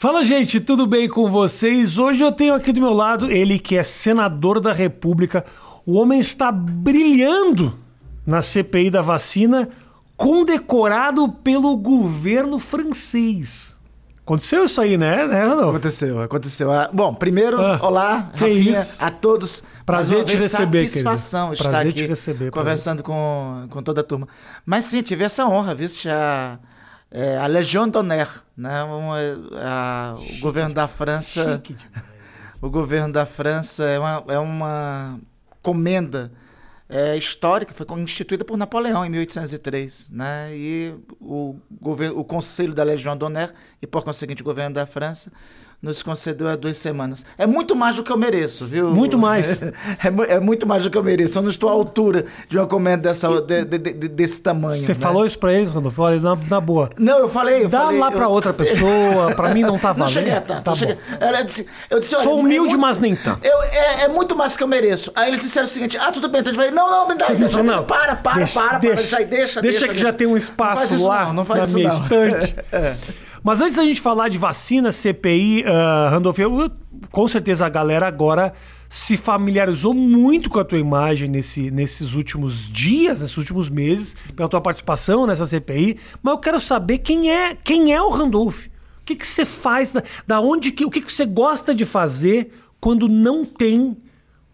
Fala, gente, tudo bem com vocês? Hoje eu tenho aqui do meu lado ele que é senador da República. O homem está brilhando na CPI da vacina, condecorado pelo governo francês. Aconteceu isso aí, né, né Rodolfo? Aconteceu, aconteceu. Ah, Bom, primeiro, Ah, olá, Rafinha, isso. a todos. Prazer te receber, Satisfação querido. estar Prazer aqui te receber, conversando com, com toda a turma. Mas sim, tive essa honra, viu? A, é, a Legion d'Honneur, né? Uma- a- o governo da França... O governo da França é uma, é uma comenda é, histórica, foi instituída por Napoleão em 1803, né? E o, governo, o Conselho da Legião d'Honneur e, por conseguinte, o governo da França nos concedeu há duas semanas. É muito mais do que eu mereço, viu? Muito mais. É, mu- é muito mais do que eu mereço. Eu não estou à altura de uma comenda dessa, de- de- de- desse tamanho. Você né? falou isso pra eles, Rodolfo? Olha, na, na boa. Não, eu falei. Eu Dá falei, lá pra eu- outra pessoa, pra mim não tá valendo. Não cheguei a tanto. Tá cheguei-. Ela disse, eu disse, olha, Sou é humilde, muito- mas nem tanto. Eu, é, é muito mais que eu mereço. Aí eles disseram o seguinte: ah, tudo bem, então gente vai. Não, não, me dá, deixa, Não, não. para, para, Deixa- para, deixa. para, deixa deixa, Deixa deixa. que já tem um espaço Não lá não, não faz na isso minha não. estante. É. Mas antes da gente falar de vacina, CPI, uh, Randolph, eu- com certeza a galera agora se familiarizou muito com a tua imagem nesse- nesses últimos dias, nesses últimos meses, pela tua participação nessa CPI. Mas eu quero saber quem é, quem é o Randolph. O que, que você faz, da, da onde que, o que, que você gosta de fazer quando não tem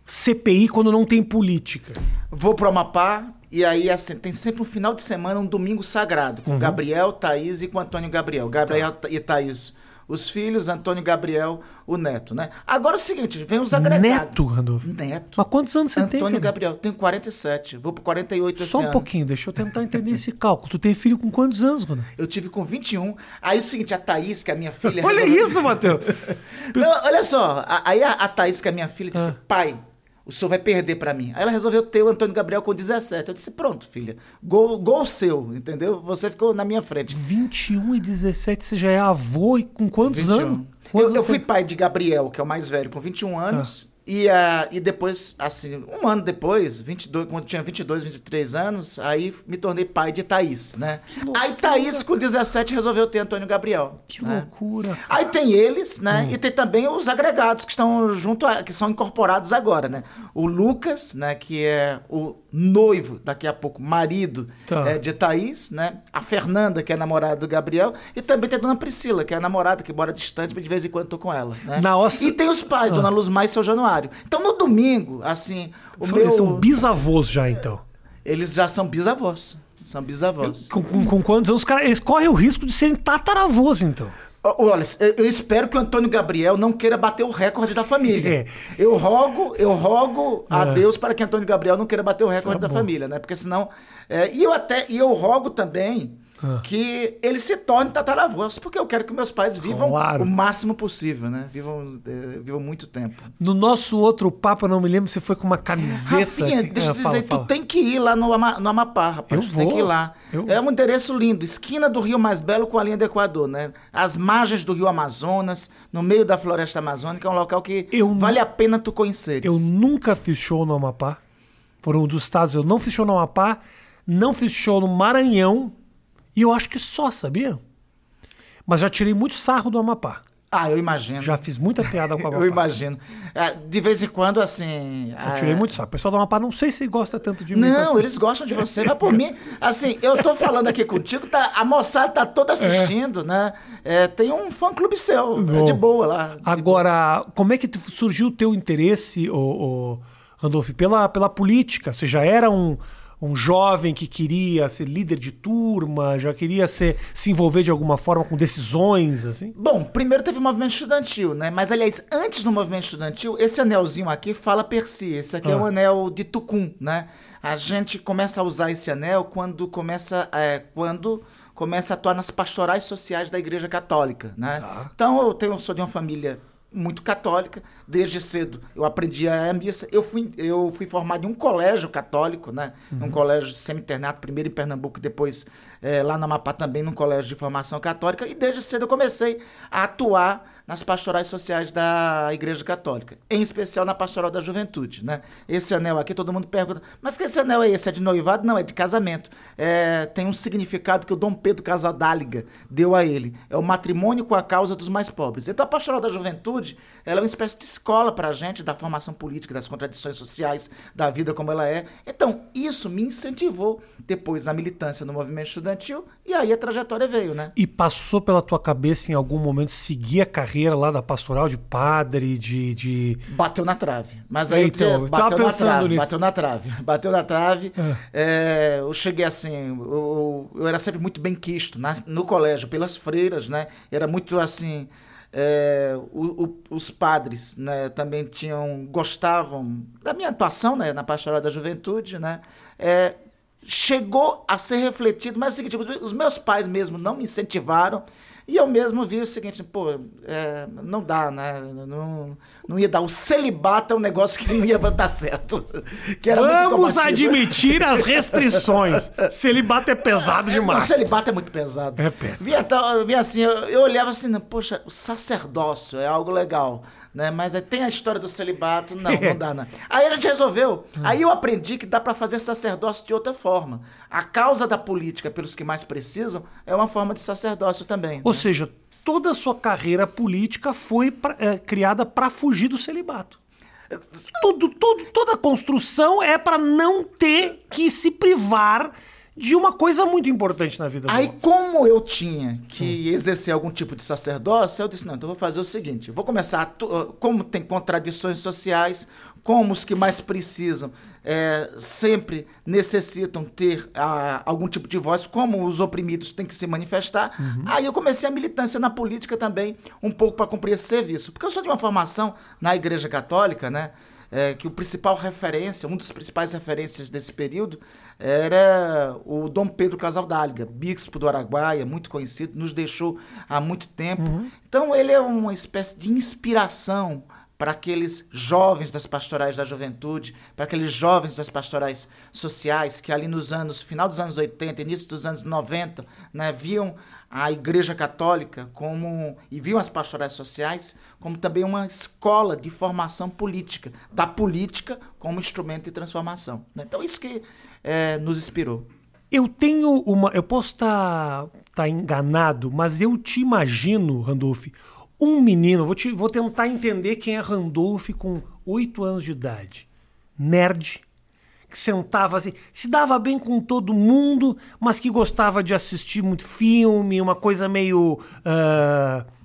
CPI, quando não tem política? Vou pro Amapá e aí assim, tem sempre um final de semana, um domingo sagrado, Uhum. com Gabriel, Thaís e com Antônio Gabriel. Gabriel Tá. e Thaís, os filhos, Antônio Gabriel, o neto, né? Agora é o seguinte, vem os agregados. Neto, Randolph. Neto. Mas quantos anos você tem? Antônio? Gabriel, tenho 47, vou pro 48 esse Só um ano. pouquinho, deixa eu tentar entender esse cálculo. Tu tem filho com quantos anos, Randolph? Eu tive com 21. Aí é o seguinte, a Thaís, que é a minha filha. Olha resolveu- isso, Matheus. Não, olha só, aí a, a Thaís, que é a minha filha, disse: Ah. pai, o senhor vai perder pra mim. Aí ela resolveu ter o Antônio Gabriel com 17. Eu disse: pronto, filha, gol, gol seu, entendeu? Você ficou na minha frente. 21 e 17, você já é avô e com quantos 21. anos? Eu, Quantos eu anos fui pai de Gabriel, que é o mais velho, com 21 Ah. E, ah, e depois, assim, um ano depois, 22, quando tinha 22, 23 anos, aí me tornei pai de Thaís, né? Aí Thaís, com 17, resolveu ter Antônio Gabriel. Que né? loucura. Aí tem eles, né? Hum. E tem também os agregados que estão junto, a- que são incorporados agora, né? O Lucas, né? Que é o noivo, daqui a pouco, marido Tá. é, de Thaís, né? A Fernanda, que é namorada do Gabriel. E também tem a dona Priscila, que é a namorada que mora distante, mas de vez em quando tô com ela, né? Nossa. E tem os pais, Dona Luzmar e seu Januário. Então no domingo, assim, o meu... Eles são bisavôs já, então. Eles já são bisavós. São bisavós. Com, com- com quantos anos? Os caras, eles correm o risco de serem tataravôs, então. Olha, eu espero que o Antônio Gabriel não queira bater o recorde da família. É. Eu rogo, eu rogo a É. Deus para que Antônio Gabriel não queira bater o recorde Tá da família, né? Porque senão. é, e eu até e eu rogo também Ah. que ele se torne tataravós, porque eu quero que meus pais vivam Claro. o máximo possível, né? Vivam, é, vivam muito tempo. No nosso outro papo, eu não me lembro se foi com uma camiseta. Rafinha, deixa eu Ah, te fala, dizer, fala. tu tem que ir lá no, Ama- no Amapá, rapaz. Eu tu tem vou. que ir lá. Eu- É um endereço lindo, esquina do Rio Mais Belo com a linha do Equador, né? As margens do Rio Amazonas, no meio da floresta amazônica, é um local que Eu vale a pena tu conheceres. Eu nunca fiz show no Amapá. Foram um dos estados. Eu não fiz show no Amapá, não fiz show no Maranhão. E eu acho que só, sabia? Mas já tirei muito sarro do Amapá. Ah, eu imagino. Já fiz muita piada com o Amapá. eu imagino. Ah, De vez em quando, assim. Eu ah, tirei muito sarro. O pessoal do Amapá não sei se gosta tanto de mim. Não, quanto- eles gostam de você, mas por mim, assim, eu tô falando aqui contigo, tá, a moçada tá toda assistindo, né? É, tem um fã clube seu, é Bom. de boa lá. Agora, como é que surgiu o teu interesse, ô, ô, Randolph, pela, pela política? Você já era um, um jovem que queria ser líder de turma, já queria ser, se envolver de alguma forma com decisões, assim? Bom, primeiro teve o movimento estudantil, né? Mas, aliás, antes do movimento estudantil, esse anelzinho aqui fala per si. Esse aqui é Ah. o anel de Tucum, né? A gente começa a usar esse anel quando começa, é, quando começa a atuar nas pastorais sociais da Igreja Católica, né? Tá. Então, eu, tenho, eu sou de uma família muito católica, desde cedo eu aprendi a missa. Eu fui, eu fui formado em um colégio católico, né? Uhum. Um colégio semi-internato, primeiro em Pernambuco, depois é, lá na Amapá também num colégio de formação católica. E desde cedo eu comecei a atuar nas pastorais sociais da Igreja Católica, em especial na pastoral da juventude, né? Esse anel aqui, todo mundo pergunta, mas que esse anel é esse? É de noivado? Não, é de casamento. É, tem um significado que o Dom Pedro Casadáliga deu a ele. É o matrimônio com a causa dos mais pobres. Então a pastoral da juventude, ela é uma espécie de escola para a gente da formação política, das contradições sociais, da vida como ela é. Então, isso me incentivou depois na militância no movimento estudantil e aí a trajetória veio, né? E passou pela tua cabeça em algum momento seguir a carreira lá da pastoral de padre, de. de... Bateu na trave. Mas aí então, eu bateu na trave, nisso. bateu na trave. Bateu na trave. É. É, eu cheguei assim, eu, eu, era sempre muito bem quisto na, no colégio, pelas freiras, né? Era muito assim. É, o, o, os padres né, também tinham gostavam da minha atuação né, na pastoral da juventude, né? É, chegou a ser refletido, mas é o seguinte, os meus pais mesmo não me incentivaram, e eu mesmo vi o seguinte, pô, é, não dá, né? Não, não ia dar. O celibato é um negócio que não ia dar certo. Vamos admitir as restrições. celibato é pesado demais. O celibato é muito pesado. É pesado. Via, via assim, eu, eu olhava assim, poxa, o sacerdócio é algo legal né? Mas tem a história do celibato, não, não dá, não. Aí a gente resolveu. Aí eu aprendi que dá para fazer sacerdócio de outra forma. A causa da política pelos que mais precisam é uma forma de sacerdócio também. Ou né? seja, toda a sua carreira política foi pra, é, criada para fugir do celibato. Tudo, tudo, toda a construção é para não ter que se privar de uma coisa muito importante na vida Aí, como eu tinha que hum. exercer algum tipo de sacerdócio, eu disse: não, então vou fazer o seguinte: vou começar. Como tem contradições sociais, como os que mais precisam é, sempre necessitam ter a, algum tipo de voz, como os oprimidos têm que se manifestar. Uhum. Aí eu comecei a militância na política também, um pouco para cumprir esse serviço. Porque eu sou de uma formação na Igreja Católica, né? É, que o principal referência, um dos principais referências desse período, era o Dom Pedro Casaldáliga, bispo do Araguaia, muito conhecido, nos deixou há muito tempo. Uhum. Então ele é uma espécie de inspiração para aqueles jovens das pastorais da juventude, para aqueles jovens das pastorais sociais que ali nos anos, final dos anos 80, início dos anos 90, né, viam a Igreja Católica como e viam as pastorais sociais como também uma escola de formação política, da política como instrumento de transformação. Né? Então isso que é, nos inspirou. Eu tenho uma. Eu posso estar tá, tá enganado, mas eu te imagino, Randolph, um menino. Vou, te, vou tentar entender quem é Randolph com oito anos de idade. Nerd, que sentava assim, se dava bem com todo mundo, mas que gostava de assistir muito filme, uma coisa meio. Uh,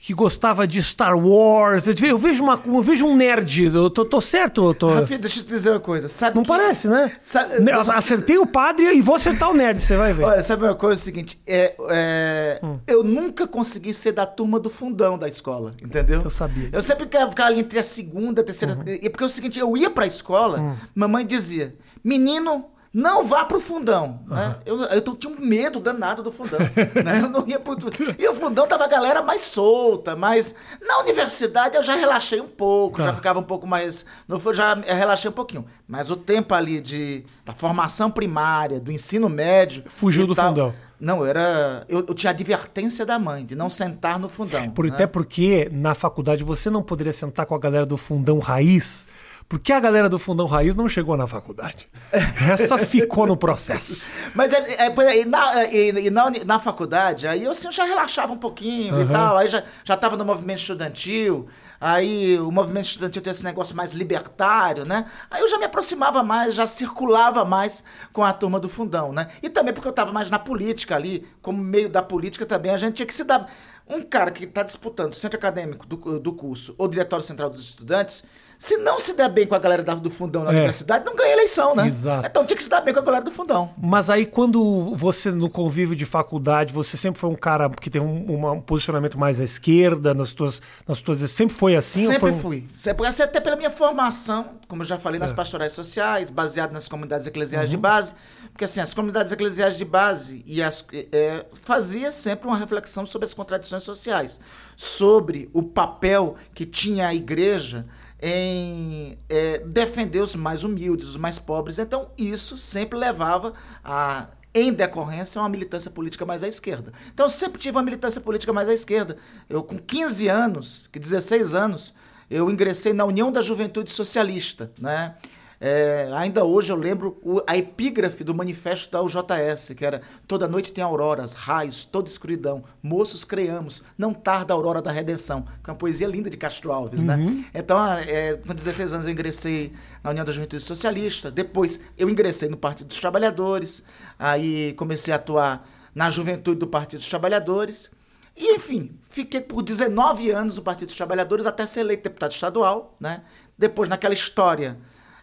que gostava de Star Wars. Eu vejo, uma, eu vejo um nerd. Eu tô, tô certo? Eu tô... Rafi, deixa eu te dizer uma coisa. Sabe Não que... parece, né? Sabe... Acertei o padre e vou acertar o nerd, você vai ver. Olha, sabe uma coisa? É o seguinte: é, é... Hum. eu nunca consegui ser da turma do fundão da escola, entendeu? Eu sabia. Eu sempre ficava ali entre a segunda, a terceira. Uhum. E porque é o seguinte: eu ia pra escola, hum. mamãe dizia, menino não vá pro fundão. Uhum. Né? Eu, eu tinha um medo danado do fundão. né? Eu não ia pro... E o fundão tava a galera mais solta, mas na universidade eu já relaxei um pouco, tá. já ficava um pouco mais. No, já relaxei um pouquinho. Mas o tempo ali de, da formação primária, do ensino médio. Fugiu do tal, fundão. Não, era. Eu, eu, tinha advertência da mãe de não sentar no fundão. Por, né? Até porque na faculdade você não poderia sentar com a galera do fundão raiz porque a galera do Fundão Raiz não chegou na faculdade. Essa ficou no processo. Mas é, é, na, e, na, na, faculdade, aí eu assim, já relaxava um pouquinho uhum. e tal. Aí já, já tava no movimento estudantil. Aí o movimento estudantil tem esse negócio mais libertário, né? Aí eu já me aproximava mais, já circulava mais com a turma do fundão, né? E também porque eu estava mais na política ali, como meio da política também, a gente tinha que se dar. Um cara que está disputando o centro acadêmico do, do curso ou diretório central dos estudantes, Se não se der bem com a galera do fundão na É. universidade, não ganha eleição, né? Exato. Então tinha que se dar bem com a galera do fundão. Mas aí, quando você, no convívio de faculdade, você sempre foi um cara que tem um, uma- um posicionamento mais à esquerda nas tuas, nas tuas. Sempre foi assim? Sempre foi um- fui. Sempre, assim, até pela minha formação, como eu já falei, É. nas pastorais sociais, baseado nas comunidades eclesiais de Uhum. base. Porque assim, as comunidades eclesiais de base e as, é, fazia sempre uma reflexão sobre as contradições sociais, sobre o papel que tinha a igreja em é, defender os mais humildes, os mais pobres. Então, isso sempre levava a, em decorrência, uma militância política mais à esquerda. Então, eu sempre tive uma militância política mais à esquerda. Eu, com 15 anos, que 16 anos, eu ingressei na União da Juventude Socialista, né? É, ainda hoje eu lembro o- a epígrafe do manifesto da UJS, que era Toda noite tem auroras, raios, toda escuridão, moços creamos, não tarda a aurora da redenção, que é uma poesia linda de Castro Alves, né? Então, ah, é, com 16 anos eu ingressei na União da Juventude Socialista, depois eu ingressei no Partido dos Trabalhadores, aí comecei a atuar na juventude do Partido dos Trabalhadores, e, enfim, fiquei por 19 anos no Partido dos Trabalhadores até ser eleito deputado estadual, né? Depois, naquela história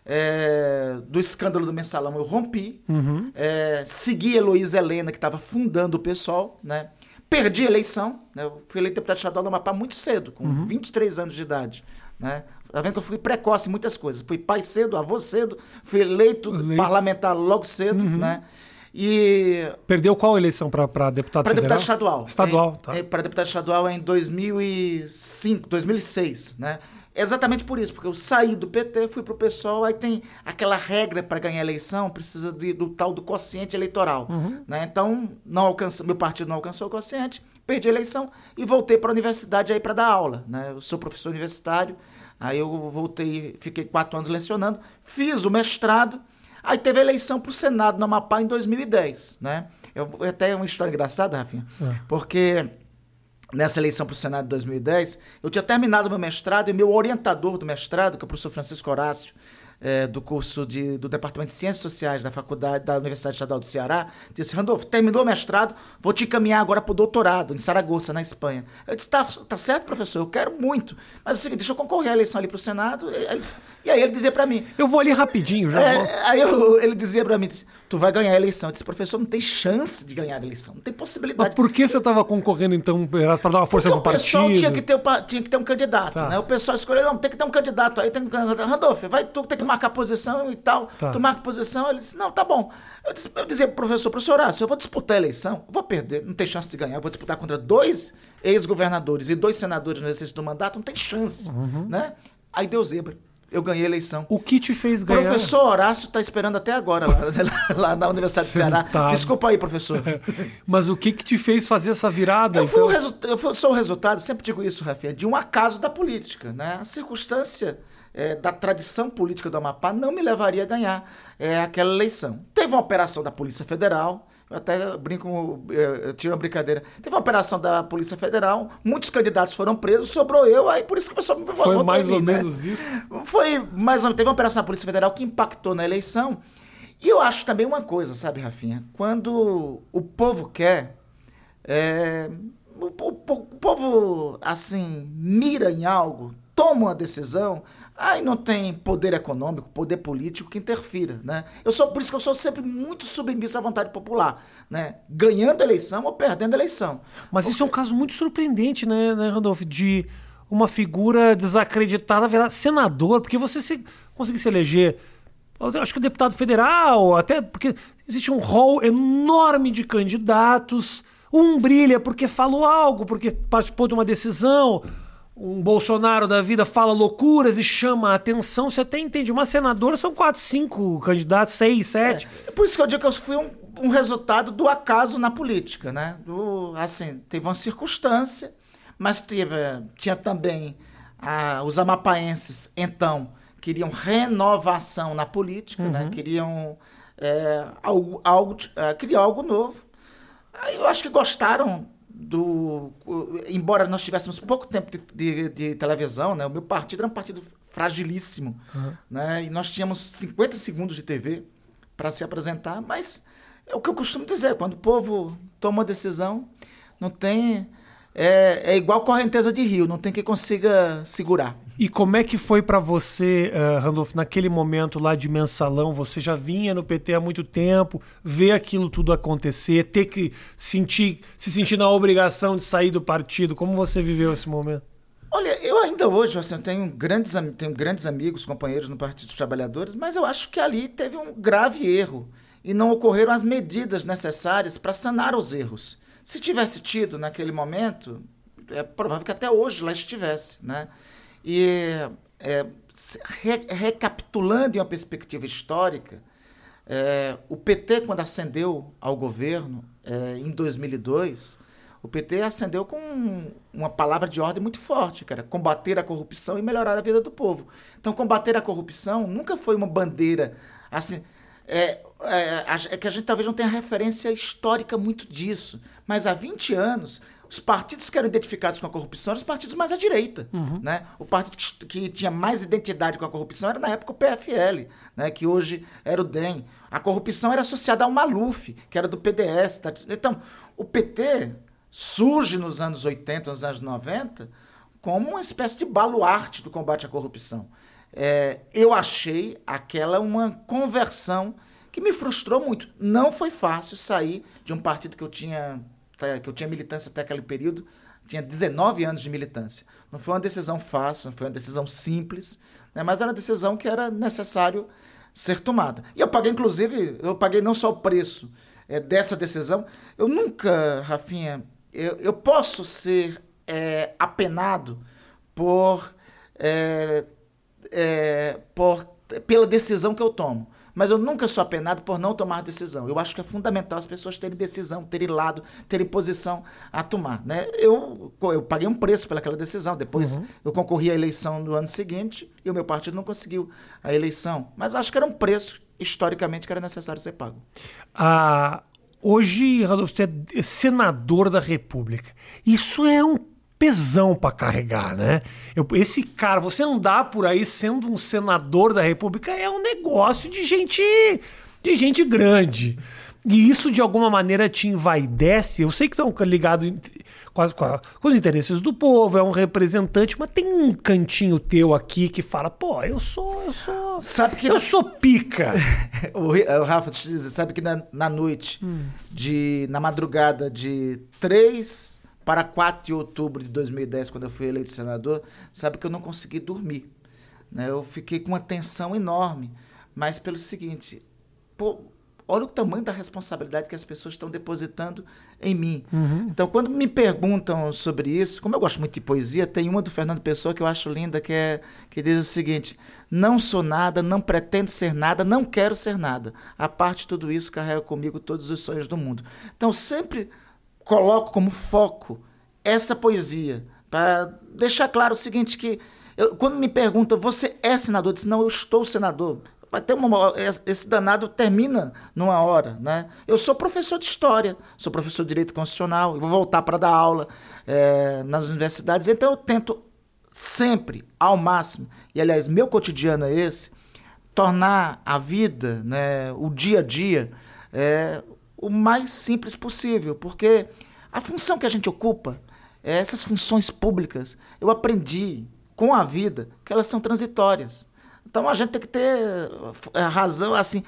é, do escândalo do mensalão, eu rompi. É, segui Heloísa Helena, que estava fundando o PSOL, né? Perdi a eleição, né? Eu fui eleito deputado estadual no Amapá muito cedo, com 23 anos de idade, né? Tá vendo que eu fui precoce em muitas coisas. Fui pai cedo, avô cedo, fui eleito Eleito. parlamentar logo cedo, né? E Perdeu qual eleição para deputado para deputado estadual. Estadual, tá. Para deputado estadual é em 2005, 2006, né? Exatamente por isso, porque eu saí do PT, fui pro PSOL, aí tem aquela regra para ganhar eleição, precisa de- do tal do quociente eleitoral, Uhum. né? Então, não alcança, meu partido não alcançou o quociente, perdi a eleição e voltei para a universidade aí para dar aula, né? Eu sou professor universitário, aí eu voltei, fiquei quatro anos lecionando, fiz o mestrado, aí teve a eleição para o Senado no Amapá em 2010, né? Eu, até uma história engraçada, Rafinha, É. porque nessa eleição para o Senado de 2010, eu tinha terminado meu mestrado e meu orientador do mestrado, que é o professor Francisco Horácio, eh, do curso de, do Departamento de Ciências Sociais da Faculdade da Universidade Estadual do Ceará, disse, Randolfo, terminou o mestrado, vou te encaminhar agora para o doutorado, em Saragoça, na Espanha. Eu disse, tá, tá certo, professor, eu quero muito. Mas é o seguinte, deixa eu concorrer à eleição ali para o Senado. E, disse- e aí ele dizia para mim, Eu vou ali rapidinho, já é, aí eu- ele dizia pra mim, disse, tu vai ganhar a eleição. Eu disse, professor, não tem chance de ganhar a eleição, não tem Mas possibilidade. por que você estava concorrendo, então, para dar uma força Porque pro o pessoal partido? tinha que, ter, o tinha que ter um candidato, Tá. né? O pessoal escolheu, não, tem que ter um candidato aí, tem um candidato. Randolfo, vai, tu tem que marcar posição e tal. Tá. Tu marca posição, ele disse, não, tá bom. Eu, disse, eu dizia pro professor, professor Horácio, eu vou disputar a eleição, vou perder, não tem chance de ganhar, eu vou disputar contra dois ex-governadores e dois senadores no exercício do mandato, não tem chance, Uhum. né? Aí deu zebra, eu ganhei a eleição. O que te fez O ganhar? professor Horácio está esperando até agora lá, lá na Universidade do Ceará. Sentado. Desculpa aí, professor. Mas o que que te fez fazer essa virada? Eu, então? eu sou o resultado, sempre digo isso, Rafinha, de um acaso da política. Né? A circunstância eh, da tradição política do Amapá não me levaria a ganhar eh, aquela eleição. Teve uma operação da Polícia Federal, eu até brinco, eh, eu tiro uma brincadeira. Teve uma operação da Polícia Federal, muitos candidatos foram presos, sobrou eu, aí por isso que o pessoal me votou Foi mais mim, ou né? menos isso? Foi mais ou menos. Teve uma operação da Polícia Federal que impactou na eleição. E eu acho também uma coisa, sabe, Rafinha? Quando o povo quer. é, o, po- o povo, assim, mira em algo, toma uma decisão, aí não tem poder econômico, poder político que interfira, né? Eu sou, por isso que eu sou sempre muito submisso à vontade popular, né? Ganhando eleição ou perdendo eleição. Mas isso é um caso muito surpreendente, né, né Randolph? De uma figura desacreditada virar senador, porque você se, conseguir se eleger, acho que deputado federal, até porque existe um rol enorme de candidatos. Um brilha porque falou algo, porque participou de uma decisão. Um Bolsonaro da vida fala loucuras e chama a atenção. Você até entende. Uma senadora são quatro, cinco candidatos, seis, sete. É por isso que eu digo que eu fui um, um resultado do acaso na política, né? Do, assim, teve uma circunstância, mas teve, tinha também ah, os amapaenses, então, queriam renovação na política, né? Queriam é, algo, algo, queriam algo novo. Aí eu acho que gostaram do. Embora nós tivéssemos pouco tempo de, de- de televisão, né? O meu partido era um partido fragilíssimo. Né? E nós tínhamos 50 segundos de TV para se apresentar, mas é o que eu costumo dizer, quando o povo toma uma decisão, não tem. É, é igual correnteza de rio, não tem quem consiga segurar. E como é que foi para você, uh, Randolph, naquele momento lá de mensalão? Você já vinha no PT há muito tempo, ver aquilo tudo acontecer, ter que sentir, se sentir na obrigação de sair do partido. Como você viveu esse momento? Olha, eu ainda hoje assim, tenho, grandes, tenho grandes amigos, companheiros no Partido dos Trabalhadores, mas eu acho que ali teve um grave erro e não ocorreram as medidas necessárias para sanar os erros. Se tivesse tido naquele momento, é provável que até hoje lá estivesse, né? E é, re, recapitulando em uma perspectiva histórica, é, o PT, quando ascendeu ao governo é, em 2002, o PT ascendeu com uma palavra de ordem muito forte, cara, combater a corrupção e melhorar a vida do povo. Então, combater a corrupção nunca foi uma bandeira assim. É, é, é que a gente talvez não tenha referência histórica muito disso, mas há 20 anos os partidos que eram identificados com a corrupção eram os partidos mais à direita. Uhum. Né? O partido que, tinha mais identidade com a corrupção era, na época, o PFL, né? que hoje era o DEM. A corrupção era associada ao Maluf, que era do PDS. Tá? Então, o PT surge nos anos 80, nos anos 90, como uma espécie de baluarte do combate à corrupção. É, eu achei aquela uma conversão que me frustrou muito. Não foi fácil sair de um partido que eu tinha que eu tinha militância até aquele período, tinha 19 anos de militância. Não foi uma decisão fácil, não foi uma decisão simples, né? mas era uma decisão que era necessário ser tomada. E eu paguei, inclusive, eu paguei não só o preço é, dessa decisão, eu nunca, Rafinha, eu, eu posso ser é, apenado por, é por, pela decisão que eu tomo. Mas eu nunca sou apenado por não tomar decisão. Eu acho que é fundamental as pessoas terem decisão, terem lado, terem posição a tomar. Né? Eu, eu paguei um preço pelaquela decisão. Depois uhum. eu concorri à eleição no ano seguinte e o meu partido não conseguiu a eleição. Mas acho que era um preço, historicamente, que era necessário ser pago. Ah, hoje, Radolfo, você é senador da República. Isso é um pesão para carregar, né? Eu, esse cara, você andar por aí sendo um senador da República é um negócio de gente de gente grande. E isso de alguma maneira te envaidece. Eu sei que estão ligados quase com, com, os interesses do povo, é um representante, mas tem um cantinho teu aqui que fala, pô, eu sou, eu sou. Sabe que eu na... sou pica. o, o Rafa, te dizer, sabe que na, na noite hum. de. na madrugada de 3 para 4 de outubro de 2010, quando eu fui eleito senador, sabe que eu não consegui dormir. Né? Eu fiquei com uma tensão enorme, mas pelo seguinte, pô, olha o tamanho da responsabilidade que as pessoas estão depositando em mim. Uhum. Então, quando me perguntam sobre isso, como eu gosto muito de poesia, tem uma do Fernando Pessoa que eu acho linda, que, é, que diz o seguinte: Não sou nada, não pretendo ser nada, não quero ser nada. A parte de tudo isso, carrego comigo todos os sonhos do mundo. Então, sempre coloco como foco essa poesia, para deixar claro o seguinte, que eu, quando me perguntam, você é senador? Eu disse, não, eu estou senador. Vai ter uma, esse danado termina numa hora, né? Eu sou professor de história, sou professor de direito constitucional, vou voltar para dar aula é, nas universidades, então eu tento sempre, ao máximo, e aliás, meu cotidiano é esse, tornar a vida, né, o dia a dia, é, o mais simples possível, porque a função que a gente ocupa, essas funções públicas, eu aprendi com a vida que elas são transitórias. Então a gente tem que ter eh, razão, assim,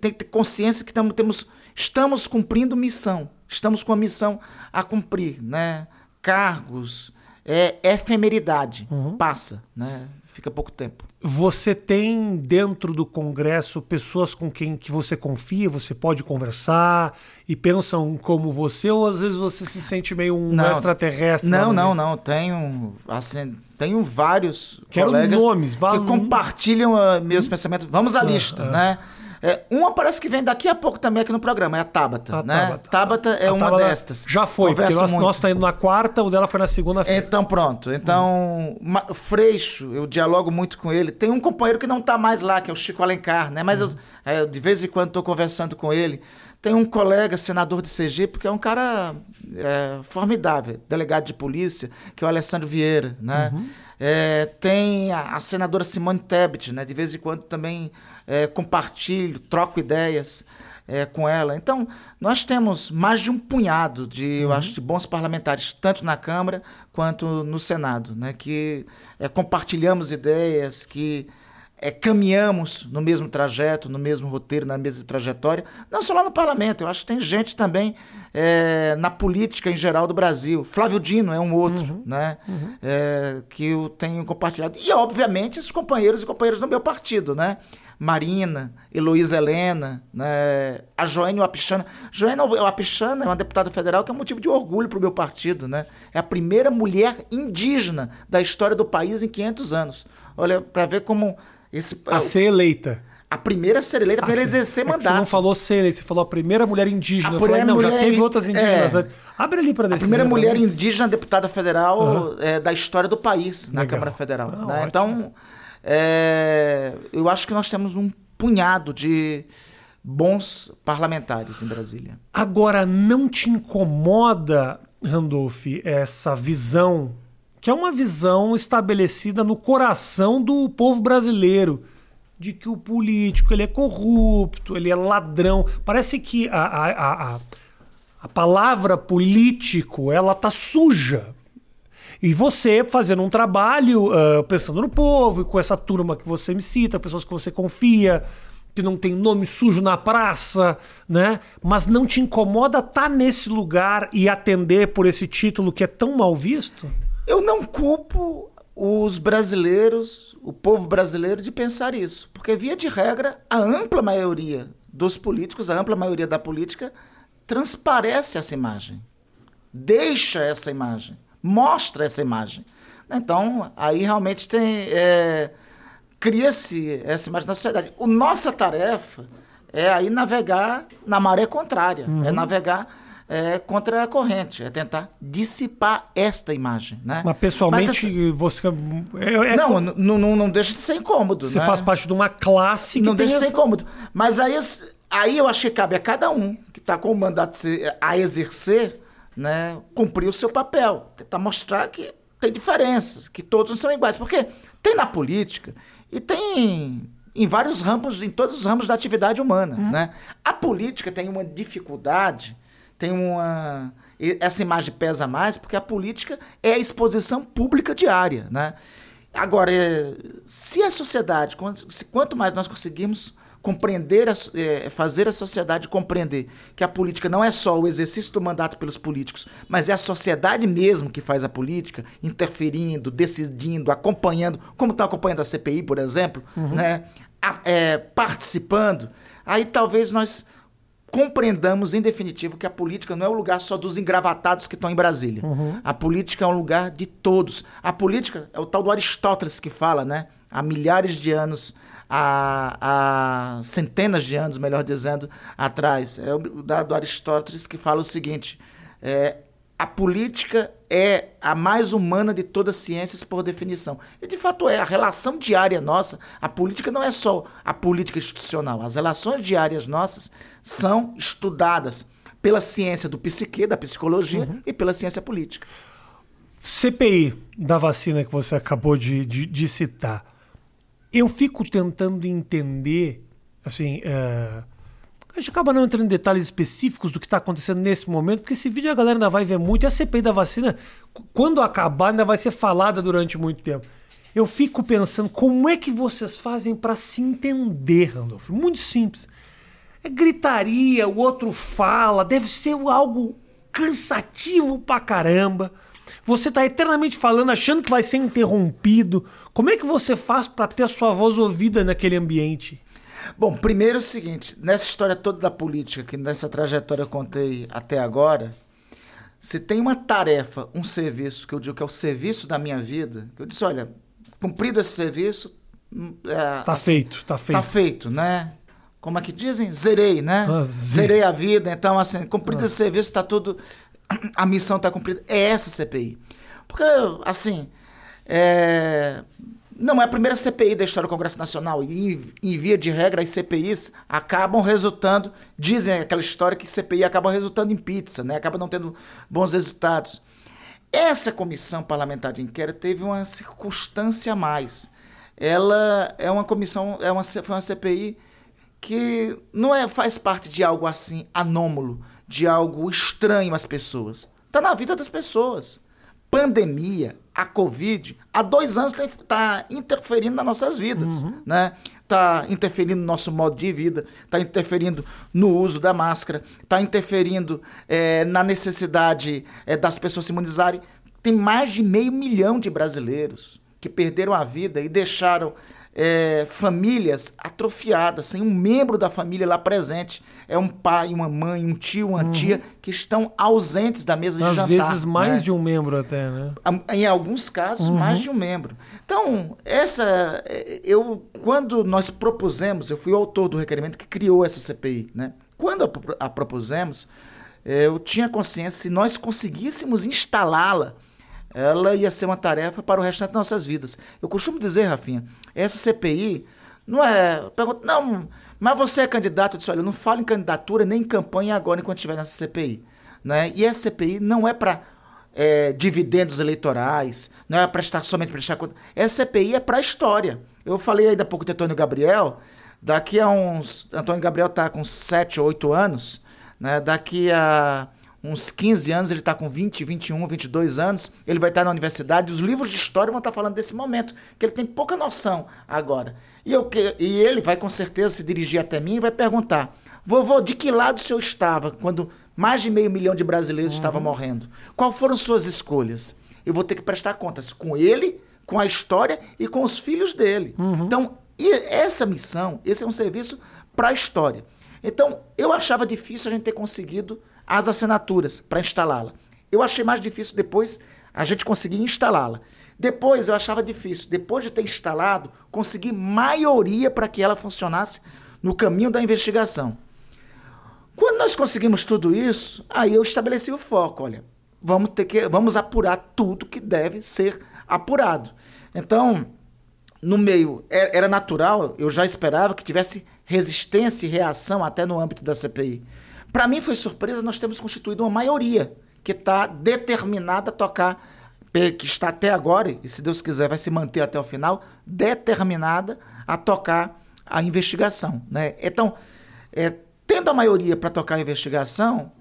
tem que ter consciência que temos, estamos cumprindo missão, estamos com a missão a cumprir, né? Cargos, é efemeridade, uhum. passa, né? Fica pouco tempo. Você tem dentro do Congresso pessoas com quem que você confia, você pode conversar e pensam como você, ou às vezes você se sente meio um não, extraterrestre? Não, não, não. Tenho, assim, tenho vários Quero colegas nomes, que compartilham uh, meus pensamentos. Vamos à ah, lista, ah. né? É, uma parece que vem daqui a pouco também aqui no programa, é a Tabata. A né? Tabata, Tabata é a uma Tabata destas. Já foi, Conversa porque nós, nós tá indo na quarta, o dela foi na segunda-feira. Então pronto. Então, hum. Freixo, eu dialogo muito com ele. Tem um companheiro que não está mais lá, que é o Chico Alencar, né? Mas hum. eu, é, de vez em quando estou conversando com ele. Tem um colega, senador de CG, porque é um cara é, formidável, delegado de polícia, que é o Alessandro Vieira, né? Uhum. É, tem a, a, senadora Simone Tebet, né? De vez em quando também é, compartilho, troco ideias. é, com ela. Então, nós temos mais de um punhado de, eu acho, de bons parlamentares, tanto na Câmara quanto no Senado, né, que é, compartilhamos ideias, que é, caminhamos no mesmo trajeto, no mesmo roteiro, na mesma trajetória, não só lá no parlamento, eu acho que tem gente também é, na política em geral do Brasil. Flávio Dino é um outro, uhum, né? Uhum. É, que eu tenho compartilhado. E, obviamente, os companheiros e companheiras do meu partido, né? Marina, Heloísa Helena, né? a Joênia Wapichana. Joênia Wapichana é uma deputada federal que é um motivo de orgulho para o meu partido. Né? É a primeira mulher indígena da história do país em 500 anos. Olha, para ver como esse, a ser eleita. A primeira a ser eleita, a primeira a exercer é mandato. Você não falou ser eleita, você falou a primeira mulher indígena. A primeira falei, não, já teve outras indígenas é, antes. Abre ali para A primeira mulher né? indígena deputada federal uhum. é, da história do país na Legal. Câmara Federal. Ah, né? Então, é, eu acho que nós temos um punhado de bons parlamentares em Brasília. Agora, não te incomoda, Randolph, essa visão que é uma visão estabelecida no coração do povo brasileiro de que o político ele é corrupto, ele é ladrão. Parece que a, a, a, a palavra político ela tá suja. E você fazendo um trabalho uh, pensando no povo, e com essa turma que você me cita, pessoas que você confia, que não tem nome sujo na praça, né? Mas não te incomoda estar tá nesse lugar e atender por esse título que é tão mal visto? Eu não culpo os brasileiros, o povo brasileiro, de pensar isso. Porque, via de regra, a ampla maioria dos políticos, a ampla maioria da política, transparece essa imagem. Deixa essa imagem. Mostra essa imagem. Então, aí realmente tem. É, Cria-se essa imagem na sociedade. O nossa tarefa é aí navegar na maré contrária. Uhum. É navegar é, contra a corrente, é tentar dissipar esta imagem. Né? Mas pessoalmente Mas, assim, você. É, é não, não, não, não deixa de ser incômodo. Você né? faz parte de uma classe que. Não deixa de ser incômodo. Mas aí, aí eu acho que cabe a cada um que está com o mandato a exercer né, cumprir o seu papel. Tentar mostrar que tem diferenças, que todos não são iguais. Porque tem na política e tem em vários ramos, em todos os ramos da atividade humana. Uhum. Né? A política tem uma dificuldade tem uma. Essa imagem pesa mais porque a política é a exposição pública diária. Né? Agora, é, se a sociedade, quanto mais nós conseguirmos compreender, é, fazer a sociedade compreender que a política não é só o exercício do mandato pelos políticos, mas é a sociedade mesmo que faz a política, interferindo, decidindo, acompanhando, como estão acompanhando a CPI, por exemplo, uhum. né? é, participando, aí talvez nós compreendamos, em definitivo, que a política não é o lugar só dos engravatados que estão em Brasília. Uhum. A política é um lugar de todos. A política é o tal do Aristóteles que fala, né? Há milhares de anos, há, há centenas de anos, melhor dizendo, atrás. É o do Aristóteles que fala o seguinte: é, a política é a mais humana de todas as ciências por definição. E de fato é, a relação diária nossa, a política não é só a política institucional, as relações diárias nossas são estudadas pela ciência do psique, da psicologia uhum. e pela ciência política. CPI da vacina que você acabou de, de, de citar, eu fico tentando entender, assim, uh a gente acaba não entrando em detalhes específicos do que está acontecendo nesse momento, porque esse vídeo a galera ainda vai ver muito. E a CPI da vacina, quando acabar, ainda vai ser falada durante muito tempo. Eu fico pensando como é que vocês fazem para se entender, Randolph. Muito simples. É gritaria, o outro fala, deve ser algo cansativo pra caramba. Você está eternamente falando, achando que vai ser interrompido. Como é que você faz para ter a sua voz ouvida naquele ambiente? Bom, primeiro é o seguinte, nessa história toda da política, que nessa trajetória eu contei até agora, se tem uma tarefa, um serviço, que eu digo que é o serviço da minha vida, eu disse, olha, cumprido esse serviço... Hum, é, tá assim, feito, tá feito. Tá feito, né? Como é que dizem? Zerei, né? Ah, Zerei a vida, então assim, cumprido ah. esse serviço, tá tudo... A missão tá cumprida. É essa CPI. Porque, assim, é, não é a primeira CPI da história do Congresso Nacional. E, em via de regra, as CPIs acabam resultando. Dizem aquela história que CPI acaba resultando em pizza, né? acaba não tendo bons resultados. Essa comissão parlamentar de inquérito teve uma circunstância a mais. Ela é uma comissão, é uma, foi uma CPI que não é faz parte de algo assim anômalo, de algo estranho às pessoas. Está na vida das pessoas. Pandemia, a Covid, há dois anos está interferindo nas nossas vidas, uhum. né? Está interferindo no nosso modo de vida, está interferindo no uso da máscara, está interferindo é, na necessidade é, das pessoas se imunizarem. Tem mais de meio milhão de brasileiros que perderam a vida e deixaram é, famílias atrofiadas, sem um membro da família lá presente. É um pai, uma mãe, um tio, uma uhum. tia que estão ausentes da mesa Às de jantar. Às vezes mais né? de um membro até, né? Em alguns casos, uhum. mais de um membro. Então, essa. É, eu, quando nós propusemos, eu fui o autor do requerimento que criou essa CPI, né? Quando a, a propusemos, eu tinha consciência, se nós conseguíssemos instalá-la ela ia ser uma tarefa para o restante das nossas vidas. Eu costumo dizer, Rafinha, essa CPI não é. Pergunta, não, mas você é candidato? Eu disse, olha, eu não falo em candidatura nem em campanha agora enquanto estiver nessa CPI. Né? E essa CPI não é para é, dividendos eleitorais, não é para estar somente para prestar conta. Essa CPI é para a história. Eu falei ainda há pouco de Antônio Gabriel, daqui a uns. Antônio Gabriel está com 7 ou 8 anos, né? daqui a uns 15 anos, ele está com 20, 21, 22 anos, ele vai estar na universidade, os livros de história vão estar falando desse momento, que ele tem pouca noção agora. E, eu, e ele vai com certeza se dirigir até mim e vai perguntar: vovô, de que lado o senhor estava quando mais de meio milhão de brasileiros uhum. estavam morrendo? Quais foram suas escolhas? Eu vou ter que prestar contas com ele, com a história e com os filhos dele. Uhum. Então, essa missão, esse é um serviço para a história. Então, eu achava difícil a gente ter conseguido as assinaturas para instalá-la. Eu achei mais difícil depois a gente conseguir instalá-la. Depois eu achava difícil, depois de ter instalado, conseguir maioria para que ela funcionasse no caminho da investigação. Quando nós conseguimos tudo isso, aí eu estabeleci o foco, olha, vamos ter que vamos apurar tudo que deve ser apurado. Então, no meio é, era natural, eu já esperava que tivesse resistência e reação até no âmbito da CPI. Para mim foi surpresa nós temos constituído uma maioria que está determinada a tocar, que está até agora, e se Deus quiser vai se manter até o final, determinada a tocar a investigação. Né? Então, é, tendo a maioria para tocar a investigação,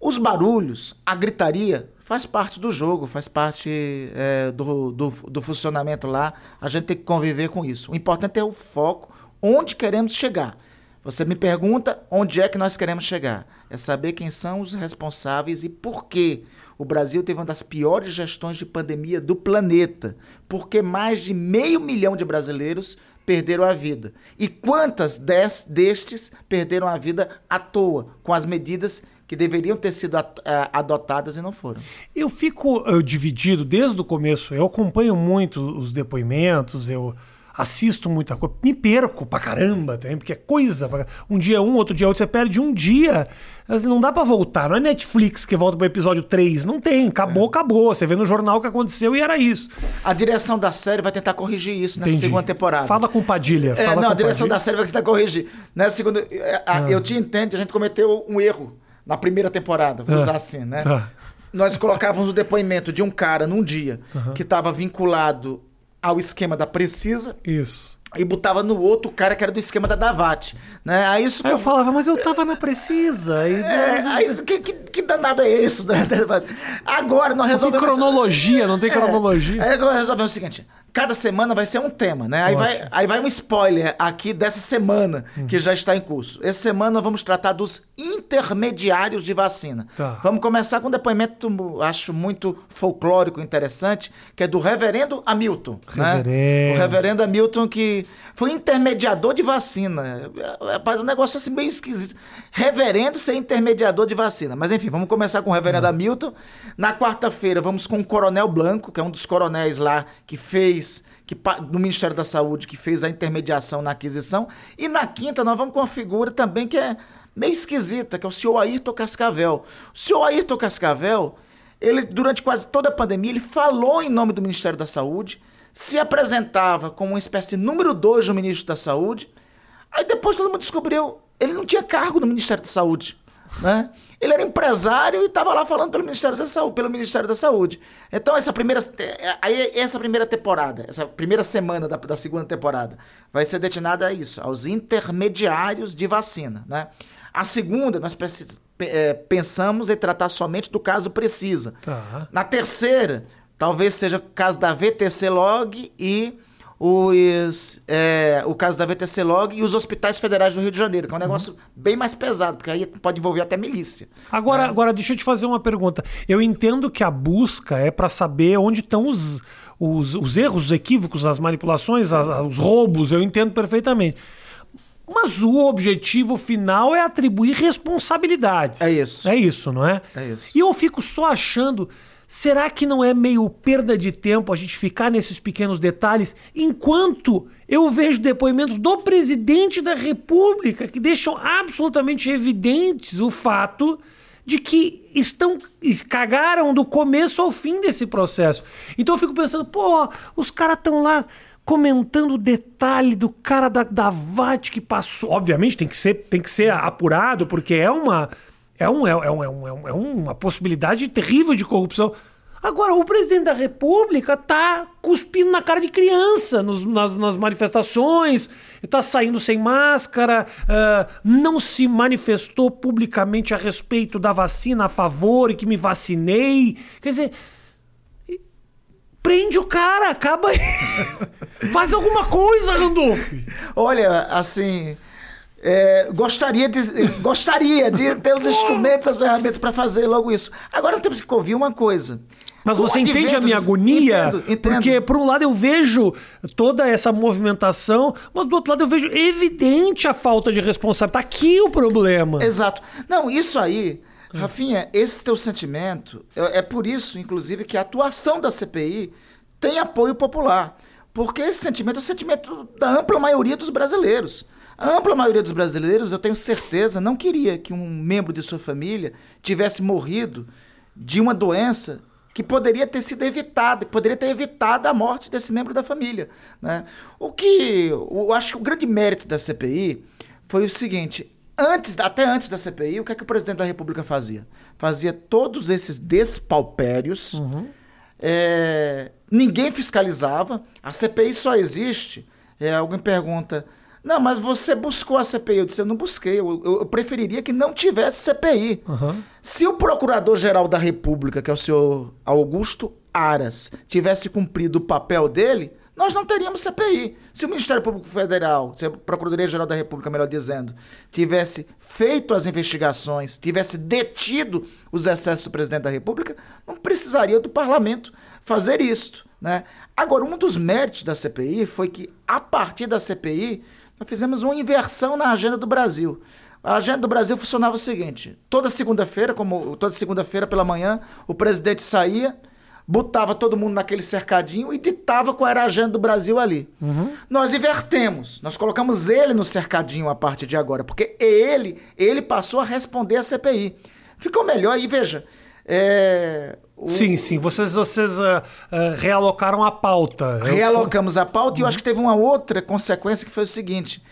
os barulhos, a gritaria, faz parte do jogo, faz parte é, do, do, do, funcionamento lá. A gente tem que conviver com isso. O importante é o foco, onde queremos chegar. Você me pergunta onde é que nós queremos chegar. É saber quem são os responsáveis e por que o Brasil teve uma das piores gestões de pandemia do planeta. Porque mais de meio milhão de brasileiros perderam a vida. E quantas des, destes perderam a vida à toa, com as medidas que deveriam ter sido eh, adotadas e não foram. Eu fico eu, dividido desde o começo. Eu acompanho muito os depoimentos, eu assisto muita coisa, me perco pra caramba também, porque é coisa. Pra... Um dia um, outro dia outro, você perde um dia. Assim, não dá para voltar. Não é Netflix que volta pro episódio 3. Não tem. Acabou, é. acabou. Você vê no jornal o que aconteceu e era isso. A direção da série vai tentar corrigir isso nessa Entendi. segunda temporada. Fala com Padilha. É, fala não, a direção Padilha. da série vai tentar corrigir. Nessa segunda. É, ah. Eu te entendo, a gente cometeu um erro na primeira temporada, vou ah. usar assim, né? Tá. Nós colocávamos o depoimento de um cara num dia uhum. que estava vinculado ao esquema da Precisa. Isso. E botava no outro cara que era do esquema da Davat. Né? Aí, isso aí eu falava, mas eu tava na Precisa. E... É, aí, que, que, que, danado é isso? Né? Agora nós resolvemos. Não tem cronologia, não tem é, cronologia. Aí agora resolvemos o seguinte: cada semana vai ser um tema, né? Aí vai, aí vai um spoiler aqui dessa semana uhum. que já está em curso. Essa semana vamos tratar dos intermediários de vacina. Tá. Vamos começar com um depoimento, acho muito folclórico, interessante, que é do reverendo Hamilton. Reverendo. Né? O reverendo Hamilton que foi intermediador de vacina. Rapaz, um negócio assim meio esquisito. Reverendo ser intermediador de vacina. Mas enfim, vamos começar com o reverendo uhum. Hamilton. Na quarta-feira vamos com o Coronel Blanco, que é um dos coronéis lá que fez fez, que, do Ministério da Saúde, que fez a intermediação na aquisição. E na quinta, nós vamos com uma figura também que é meio esquisita, que é o senhor Ayrton Cascavel. O senhor Ayrton Cascavel, ele, durante quase toda a pandemia, ele falou em nome do Ministério da Saúde, se apresentava como uma espécie de número dois do ministro da Saúde. Aí depois todo mundo descobriu, ele não tinha cargo no Ministério da Saúde. Né? Ele era empresário e estava lá falando pelo Ministério da Saúde, pelo Ministério da Saúde. Então essa primeira, aí essa primeira temporada, essa primeira semana da, da segunda temporada, vai ser destinada a isso, aos intermediários de vacina, né? A segunda, nós é, pensamos em tratar somente do caso precisa. Tá. Na terceira, talvez seja o caso da VTC Log e os, é, o caso da VTC Log e os hospitais federais do Rio de Janeiro, que é um negócio uhum. bem mais pesado, porque aí pode envolver até milícia. Agora, né? agora deixa eu te fazer uma pergunta. Eu entendo que a busca é para saber onde estão os, os, os, erros, os equívocos, as manipulações, as, os roubos, eu entendo perfeitamente. Mas o objetivo final é atribuir responsabilidades. É isso. É isso, não é? É isso. E eu fico só achando Será que não é meio perda de tempo a gente ficar nesses pequenos detalhes enquanto eu vejo depoimentos do presidente da República que deixam absolutamente evidentes o fato de que estão cagaram do começo ao fim desse processo. Então eu fico pensando, pô, os caras estão lá comentando o detalhe do cara da, da VAT que passou. Obviamente tem que ser, tem que ser apurado, porque é uma é, um, é, um, é, um, é uma possibilidade terrível de corrupção. Agora, o presidente da República tá cuspindo na cara de criança nos, nas, nas, manifestações, está saindo sem máscara, uh, não se manifestou publicamente a respeito da vacina a favor e que me vacinei. Quer dizer, prende o cara, acaba. Faz alguma coisa, Randolph. Olha, assim. É, gostaria, de, gostaria de ter os instrumentos, as ferramentas para fazer logo isso. Agora temos que ouvir uma coisa. Mas você entende a minha agonia? Entendo, entendo. Porque, por um lado, eu vejo toda essa movimentação, mas do outro lado, eu vejo evidente a falta de responsabilidade. Tá aqui o problema. Exato. Não, isso aí, Rafinha, esse teu sentimento, é, é por isso, inclusive, que a atuação da CPI tem apoio popular. Porque esse sentimento é o sentimento da ampla maioria dos brasileiros. A ampla maioria dos brasileiros, eu tenho certeza, não queria que um membro de sua família tivesse morrido de uma doença que poderia ter sido evitada, que poderia ter evitado a morte desse membro da família. Né? O que eu acho que o grande mérito da CPI foi o seguinte: antes, até antes da CPI, o que é que o presidente da República fazia? Fazia todos esses despalpérios, uhum. é, ninguém fiscalizava, a CPI só existe. É, alguém pergunta não, mas você buscou a CPI. Eu disse, eu não busquei. Eu, eu preferiria que não tivesse CPI. Uhum. Se o Procurador-Geral da República, que é o senhor Augusto Aras, tivesse cumprido o papel dele, nós não teríamos CPI. Se o Ministério Público Federal, se a Procuradoria-Geral da República, melhor dizendo, tivesse feito as investigações, tivesse detido os excessos do presidente da República, não precisaria do parlamento fazer isto. Né? Agora, um dos méritos da CPI foi que, a partir da CPI, nós fizemos uma inversão na agenda do Brasil. A agenda do Brasil funcionava o seguinte: toda segunda-feira, como toda segunda-feira pela manhã, o presidente saía, botava todo mundo naquele cercadinho e ditava qual era a agenda do Brasil ali. Uhum. Nós invertemos, nós colocamos ele no cercadinho a partir de agora, porque ele, ele passou a responder à CPI. Ficou melhor e veja, é, o... Sim, sim. Vocês, vocês uh, uh, realocaram a pauta. Realocamos a pauta uhum. e eu acho que teve uma outra consequência que foi o seguinte: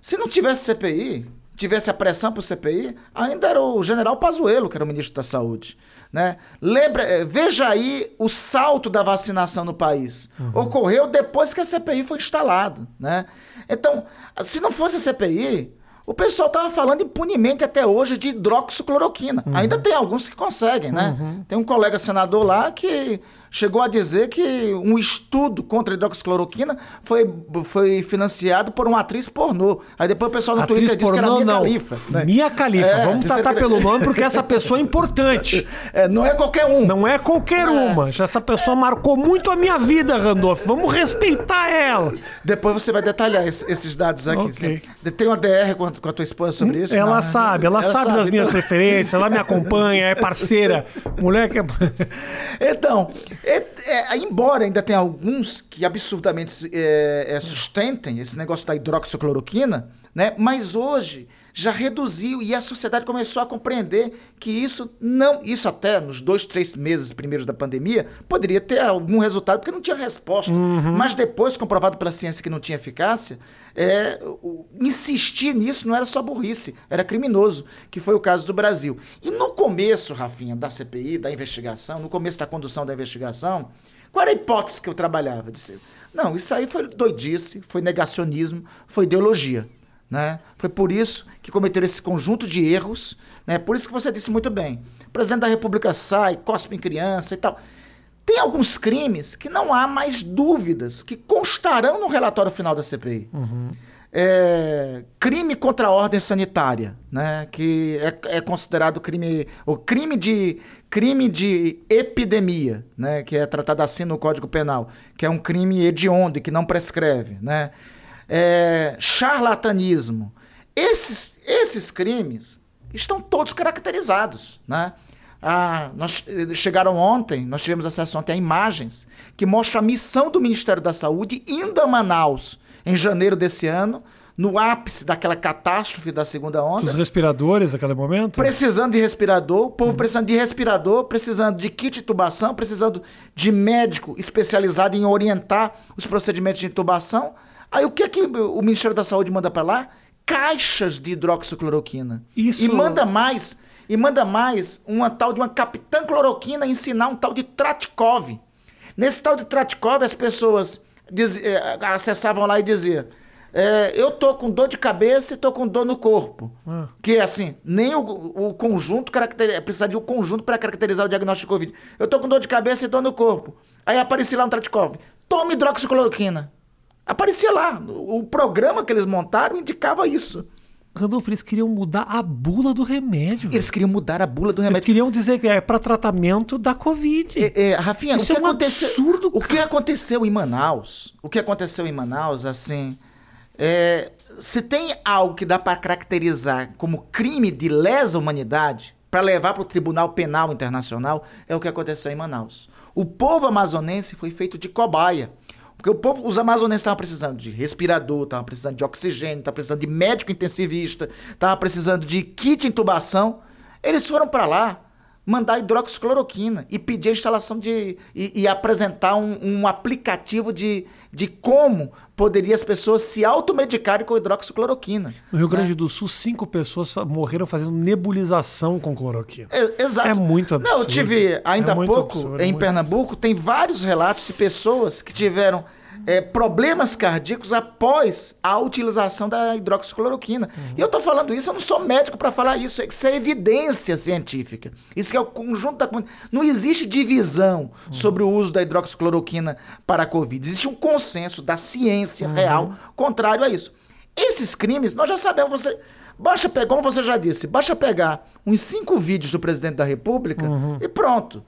se não tivesse CPI, tivesse a pressão para o CPI, ainda era o general Pazuello, que era o ministro da Saúde. Né? Lembra, eh, veja aí o salto da vacinação no país. Uhum. Ocorreu depois que a CPI foi instalada. Né? Então, se não fosse a CPI, o pessoal estava falando impunemente até hoje de hidroxicloroquina. Uhum. Ainda tem alguns que conseguem, né? Uhum. Tem um colega senador lá que chegou a dizer que um estudo contra a hidroxicloroquina foi, foi financiado por uma atriz pornô. Aí depois o pessoal no atriz Twitter disse que era Mia não. Califa. Né? Mia Califa. É, Vamos tratar que... pelo nome porque essa pessoa é importante. É, não é qualquer um. Não é qualquer é. uma. Essa pessoa marcou muito a minha vida, Randolph. Vamos respeitar ela. Depois você vai detalhar esses dados aqui. Okay. Tem uma DR com a, tua esposa sobre isso? Ela não, sabe, ela, ela sabe, sabe, das minhas então... preferências, ela me acompanha, é parceira. Moleque é... Então, é, é, embora ainda tenha alguns que absurdamente é, é, sustentem esse negócio da hidroxicloroquina, né? Mas hoje já reduziu e a sociedade começou a compreender que isso não, isso até nos dois, três meses primeiros da pandemia, poderia ter algum resultado, porque não tinha resposta. Uhum. Mas depois, comprovado pela ciência que não tinha eficácia, é, o, insistir nisso não era só burrice, era criminoso, que foi o caso do Brasil. E no começo, Rafinha, da CPI, da investigação, no começo da condução da investigação, qual era a hipótese que eu trabalhava? Disse, não, isso aí foi doidice, foi negacionismo, foi ideologia. Né? Foi por isso que cometeram esse conjunto de erros. Né? Por isso que você disse muito bem. O presidente da República sai, cospe em criança e tal. Tem alguns crimes que não há mais dúvidas, que constarão no relatório final da CPI. Uhum. É, crime contra a ordem sanitária, né? que é, é, considerado crime, o crime de, crime de epidemia, né? que é tratado assim no Código Penal, que é um crime hediondo e que não prescreve. Né? É, charlatanismo. Esses, esses crimes estão todos caracterizados. Né? Ah, nós chegaram ontem, nós tivemos acesso ontem a imagens que mostram a missão do Ministério da Saúde indo a Manaus em janeiro desse ano, no ápice daquela catástrofe da segunda onda. Os respiradores naquele momento? Precisando de respirador, o povo uhum. precisando de respirador, precisando de kit de intubação, precisando de médico especializado em orientar os procedimentos de intubação. Aí o que é que o Ministério da Saúde manda para lá? Caixas de hidroxicloroquina. Isso. E manda mais, e manda mais uma tal de uma capitã cloroquina ensinar um tal de Tratkov. Nesse tal de Tratkov, as pessoas diz, é, acessavam lá e diziam: é, Eu tô com dor de cabeça e tô com dor no corpo. Ah. Que é assim, nem o, o conjunto caracteriza, precisa de um conjunto para caracterizar o diagnóstico de Covid. Eu tô com dor de cabeça e dor no corpo. Aí aparece lá um Tratkov. Tome hidroxicloroquina. Aparecia lá. O programa que eles montaram indicava isso. Randolfo, eles queriam mudar a bula do remédio. Eles queriam mudar a bula do remédio. Eles queriam dizer que é para tratamento da Covid. É, é, Rafinha, Isso o que é um aconteceu, absurdo. O que aconteceu em Manaus? O que aconteceu em Manaus, assim, é, se tem algo que dá para caracterizar como crime de lesa humanidade para levar para o Tribunal Penal Internacional é o que aconteceu em Manaus. O povo amazonense foi feito de cobaia. Porque o povo, os amazonenses estavam precisando de respirador, estavam precisando de oxigênio, estavam precisando de médico intensivista, estavam precisando de kit intubação. Eles foram para lá mandar hidroxicloroquina e pedir a instalação de. e, e apresentar um, um, aplicativo de, de como poderia as pessoas se automedicarem com hidroxicloroquina. No Rio Grande né? do Sul, cinco pessoas morreram fazendo nebulização com cloroquina. É, exato. É muito absurdo. Não, eu tive ainda há é pouco, absurdo, é em Pernambuco, tem vários relatos de pessoas que tiveram é, problemas cardíacos após a utilização da hidroxicloroquina. Uhum. E eu estou falando isso, eu não sou médico para falar isso, isso é evidência científica. Isso é o conjunto da. Não existe divisão uhum. sobre o uso da hidroxicloroquina para a Covid. Existe um consenso da ciência uhum. real contrário a isso. Esses crimes, nós já sabemos, você. Basta pegar, como você já disse, basta pegar uns cinco vídeos do presidente da República uhum. e pronto.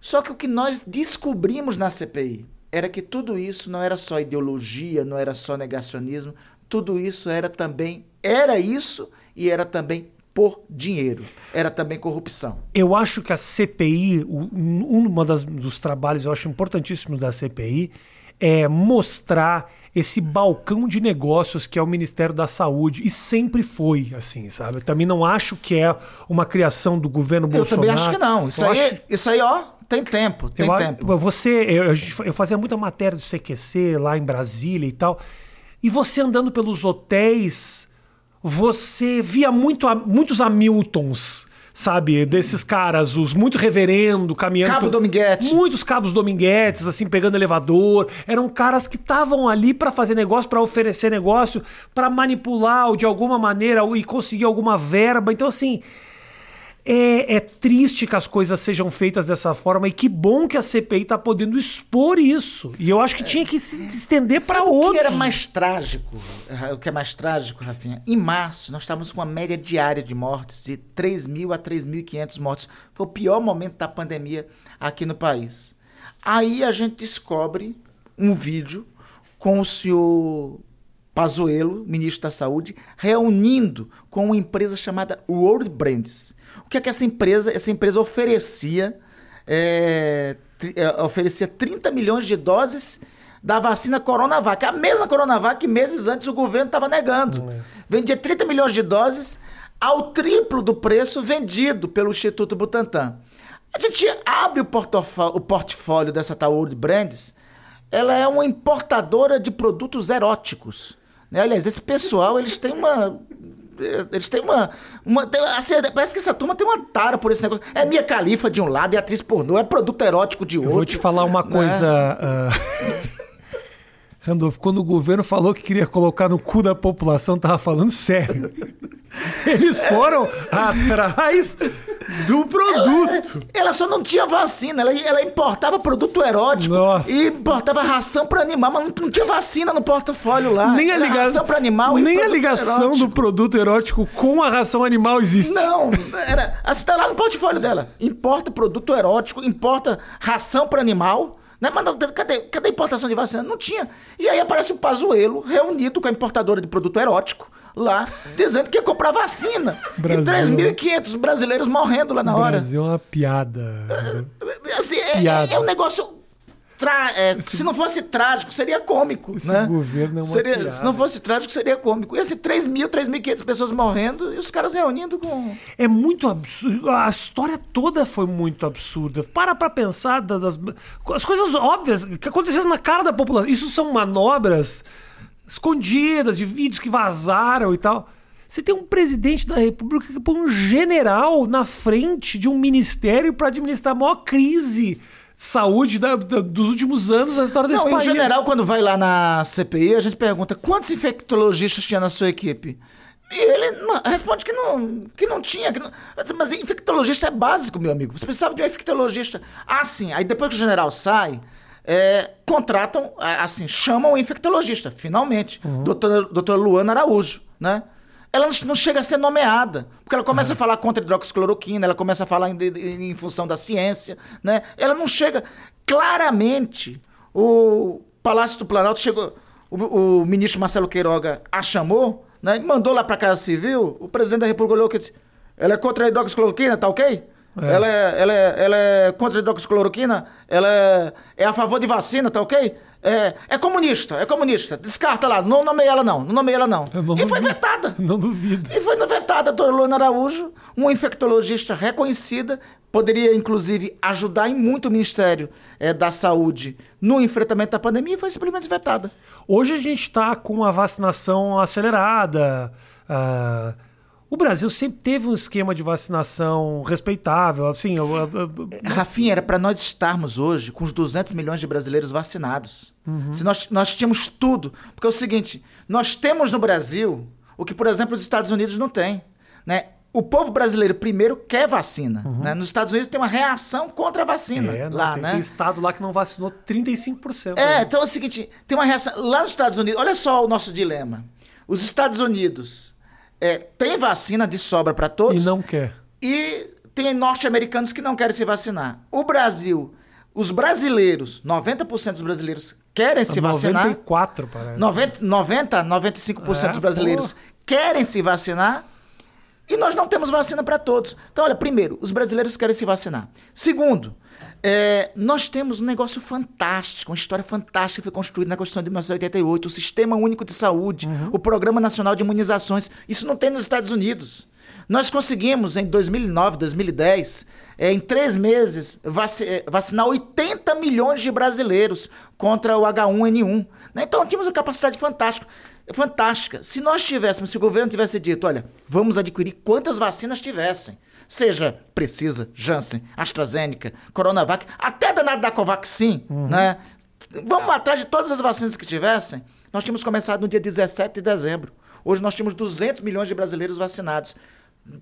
Só que o que nós descobrimos na CPI, era que tudo isso não era só ideologia, não era só negacionismo, tudo isso era também, era isso e era também por dinheiro. Era também corrupção. Eu acho que a CPI, um das, dos trabalhos eu acho importantíssimos da CPI, é mostrar esse balcão de negócios que é o Ministério da Saúde. E sempre foi assim, sabe? Eu também não acho que é uma criação do governo Bolsonaro. Eu também acho que não. Isso, aí, acho... isso aí, ó, tem tempo, tem eu, tempo. Você, eu, eu fazia muita matéria do CQC lá em Brasília e tal. E você andando pelos hotéis, você via muito, muitos Hamiltons sabe? Desses caras, os muito reverendo, caminhando. Cabo Dominguete. Muitos cabos Dominguetes, assim, pegando elevador. Eram caras que estavam ali para fazer negócio, para oferecer negócio, para manipular de alguma maneira e conseguir alguma verba. Então, assim. É, é, triste que as coisas sejam feitas dessa forma e que bom que a CPI está podendo expor isso. E eu acho que tinha que se estender para outros. O que era mais trágico, o que é mais trágico, Rafinha? Em março, nós estávamos com uma média diária de mortes de 3 mil a 3.500 mortes. Foi o pior momento da pandemia aqui no país. Aí a gente descobre um vídeo com o senhor Pazuello, ministro da Saúde, reunindo com uma empresa chamada World Brands o que é que essa empresa, essa empresa oferecia? É, é oferecia 30 milhões de doses da vacina Coronavac. A mesma Coronavac que meses antes o governo estava negando. É. Vendia 30 milhões de doses ao triplo do preço vendido pelo Instituto Butantan. A gente abre o, o portfólio dessa Taurus Brands, ela é uma importadora de produtos eróticos. Né? Aliás, esse pessoal, eles têm uma eles têm uma. uma assim, parece que essa turma tem uma tara por esse negócio. É Mia Califa de um lado e atriz pornô, é produto erótico de outro. Eu vou te falar uma né? coisa. Uh... Randolfo, quando o governo falou que queria colocar no cu da população, tava falando sério. Eles foram atrás do produto. Ela, ela, só não tinha vacina, ela, ela importava produto erótico Nossa. e importava ração para animal, mas não, não, tinha vacina no portfólio lá. Nem a ligação ração para animal Nem a ligação erótico. do produto erótico com a ração animal existe. Não, era, assim tá lá no portfólio dela. Importa produto erótico, importa ração para animal. Né? Mas não, cadê, cadê a importação de vacina? Não tinha. E aí aparece o Pazuelo reunido com a importadora de produto erótico lá, dizendo que ia comprar vacina. Brasil. E 3.500 brasileiros morrendo lá na hora. Brasil é uma piada. É, assim, é, piada. É, é um negócio Tra... É, esse... Se não fosse trágico, seria cômico. Esse né? governo é uma seria, piada. Se não fosse trágico, seria cômico. E esse 3 mil, 3.500 pessoas morrendo e os caras reunindo com. É muito absurdo. A história toda foi muito absurda. Para pra pensar das, as coisas óbvias que aconteceram na cara da população. Isso são manobras escondidas, de vídeos que vazaram e tal. Você tem um presidente da República que põe um general na frente de um ministério para administrar a maior crise de saúde da, da, dos últimos anos na história desse Não, país. Em general, quando vai lá na CPI, a gente pergunta quantos infectologistas tinha na sua equipe? E ele responde que não, que não tinha. Que não, mas infectologista é básico, meu amigo. Você precisava de um infectologista. Ah, sim. Aí depois que o general sai, é, contratam, assim, chamam o infectologista, finalmente. Uhum. Doutora, doutora Luana Araújo, né? Ela não chega a ser nomeada, porque ela começa uhum. a falar contra a hidroxicloroquina, ela começa a falar em, em, função da ciência, né? Ela não chega... Claramente, o Palácio do Planalto chegou... O, o ministro Marcelo Queiroga a chamou, né? Mandou lá para a Casa Civil, o presidente da República olhou e disse, ela é contra a hidroxicloroquina, tá ok? É. Ela, é, ela, é, ela é contra a hidroxicloroquina, ela é, é a favor de vacina, tá ok? É, é comunista, é comunista. Descarta lá, não nomeia ela não, não nomeia ela não. não e foi vetada. Não duvido. E foi vetada a doutora Luana Araújo, uma infectologista reconhecida, poderia inclusive ajudar em muito o Ministério é, da Saúde no enfrentamento da pandemia e foi simplesmente vetada. Hoje a gente está com a vacinação acelerada, uh o Brasil sempre teve um esquema de vacinação respeitável. Assim, eu, eu, eu... Rafinha, era para nós estarmos hoje com os 200 milhões de brasileiros vacinados. Uhum. Se nós, nós tínhamos tudo. Porque é o seguinte: nós temos no Brasil o que, por exemplo, os Estados Unidos não têm. Né? O povo brasileiro primeiro quer vacina. Uhum. Né? Nos Estados Unidos tem uma reação contra a vacina. É, não, lá, tem, né? tem estado lá que não vacinou 35%. É, então é o seguinte: tem uma reação. Lá nos Estados Unidos, olha só o nosso dilema. Os Estados Unidos é, tem vacina de sobra para todos. E não quer. E tem norte-americanos que não querem se vacinar. O Brasil, os brasileiros, 90% dos brasileiros querem se 94, vacinar. 94, parece. 90, 90 95% é, dos brasileiros pô. querem se vacinar. E nós não temos vacina para todos. Então, olha, primeiro, os brasileiros querem se vacinar. Segundo, é, nós temos um negócio fantástico, uma história fantástica que foi construída na Constituição de 1988, o Sistema Único de Saúde, uhum. o Programa Nacional de Imunizações. Isso não tem nos Estados Unidos. Nós conseguimos, em 2009, 2010, é, em três meses, vaci é, vacinar 80 milhões de brasileiros contra o H1N1. Né? Então, tínhamos uma capacidade fantástica. Fantástica. Se nós tivéssemos, se o governo tivesse dito, olha, vamos adquirir quantas vacinas tivessem, seja Precisa, Janssen, AstraZeneca, Coronavac, até danado da Covaxin, uhum. né? Vamos atrás de todas as vacinas que tivessem. Nós tínhamos começado no dia 17 de dezembro. Hoje nós temos 200 milhões de brasileiros vacinados.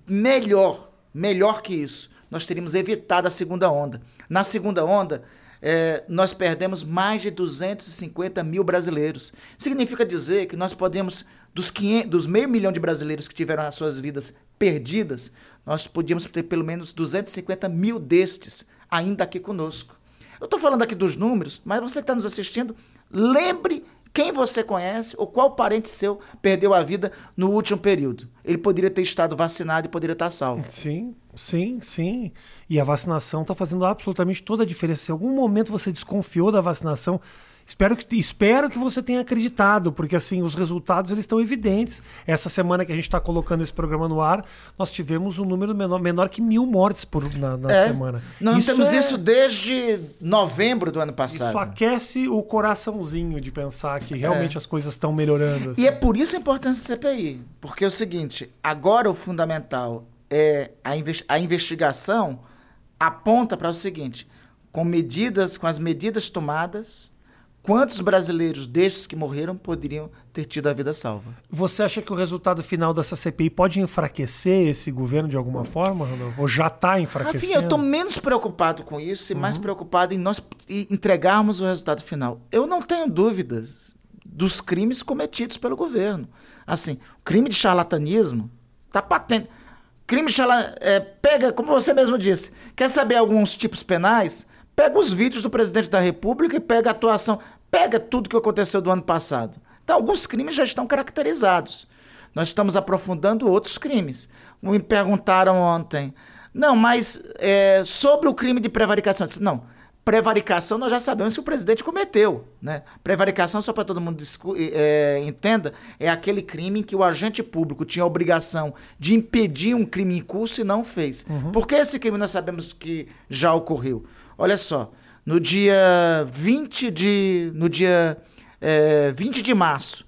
Melhor, melhor que isso, nós teríamos evitado a segunda onda. Na segunda onda, é, nós perdemos mais de 250 mil brasileiros. Significa dizer que nós podemos, dos, 500, dos meio milhão de brasileiros que tiveram as suas vidas perdidas, nós podíamos ter pelo menos 250 mil destes ainda aqui conosco. Eu estou falando aqui dos números, mas você que está nos assistindo, lembre quem você conhece ou qual parente seu perdeu a vida no último período. Ele poderia ter estado vacinado e poderia estar salvo. Sim, sim, sim. E a vacinação está fazendo absolutamente toda a diferença. Se em algum momento você desconfiou da vacinação, Espero que, espero que você tenha acreditado, porque assim, os resultados eles estão evidentes. Essa semana que a gente está colocando esse programa no ar, nós tivemos um número menor, menor que mil mortes por, na, na É. semana. Nós Isso temos é- isso desde novembro do ano passado. Isso aquece o coraçãozinho de pensar que realmente as coisas estão melhorando. assim. E é por isso a importância da CPI. Porque é o seguinte, agora o fundamental é a, inves- a investigação aponta para o seguinte, com medidas, com as medidas tomadas, quantos brasileiros destes que morreram poderiam ter tido a vida salva? Você acha que o resultado final dessa CPI pode enfraquecer esse governo de alguma forma, Rodolfo? Ou já está enfraquecendo? Enfim, eu estou menos preocupado com isso e mais preocupado em nós entregarmos o resultado final. Eu não tenho dúvidas dos crimes cometidos pelo governo. Assim, o crime de charlatanismo está patente. Crime de charlatanismo. pega, como você mesmo disse, quer saber alguns tipos penais? Pega os vídeos do presidente da República e pega a atuação. Pega tudo que aconteceu do ano passado. Então, alguns crimes já estão caracterizados. Nós estamos aprofundando outros crimes. Me perguntaram ontem. Não, mas é, sobre o crime de prevaricação. Eu disse, não, prevaricação nós já sabemos que o presidente cometeu. Né? Prevaricação, só para todo mundo é, entenda, é aquele crime em que o agente público tinha a obrigação de impedir um crime em curso e não fez. Por que esse crime nós sabemos que já ocorreu? Olha só, no dia 20 de. No dia é, 20 de março,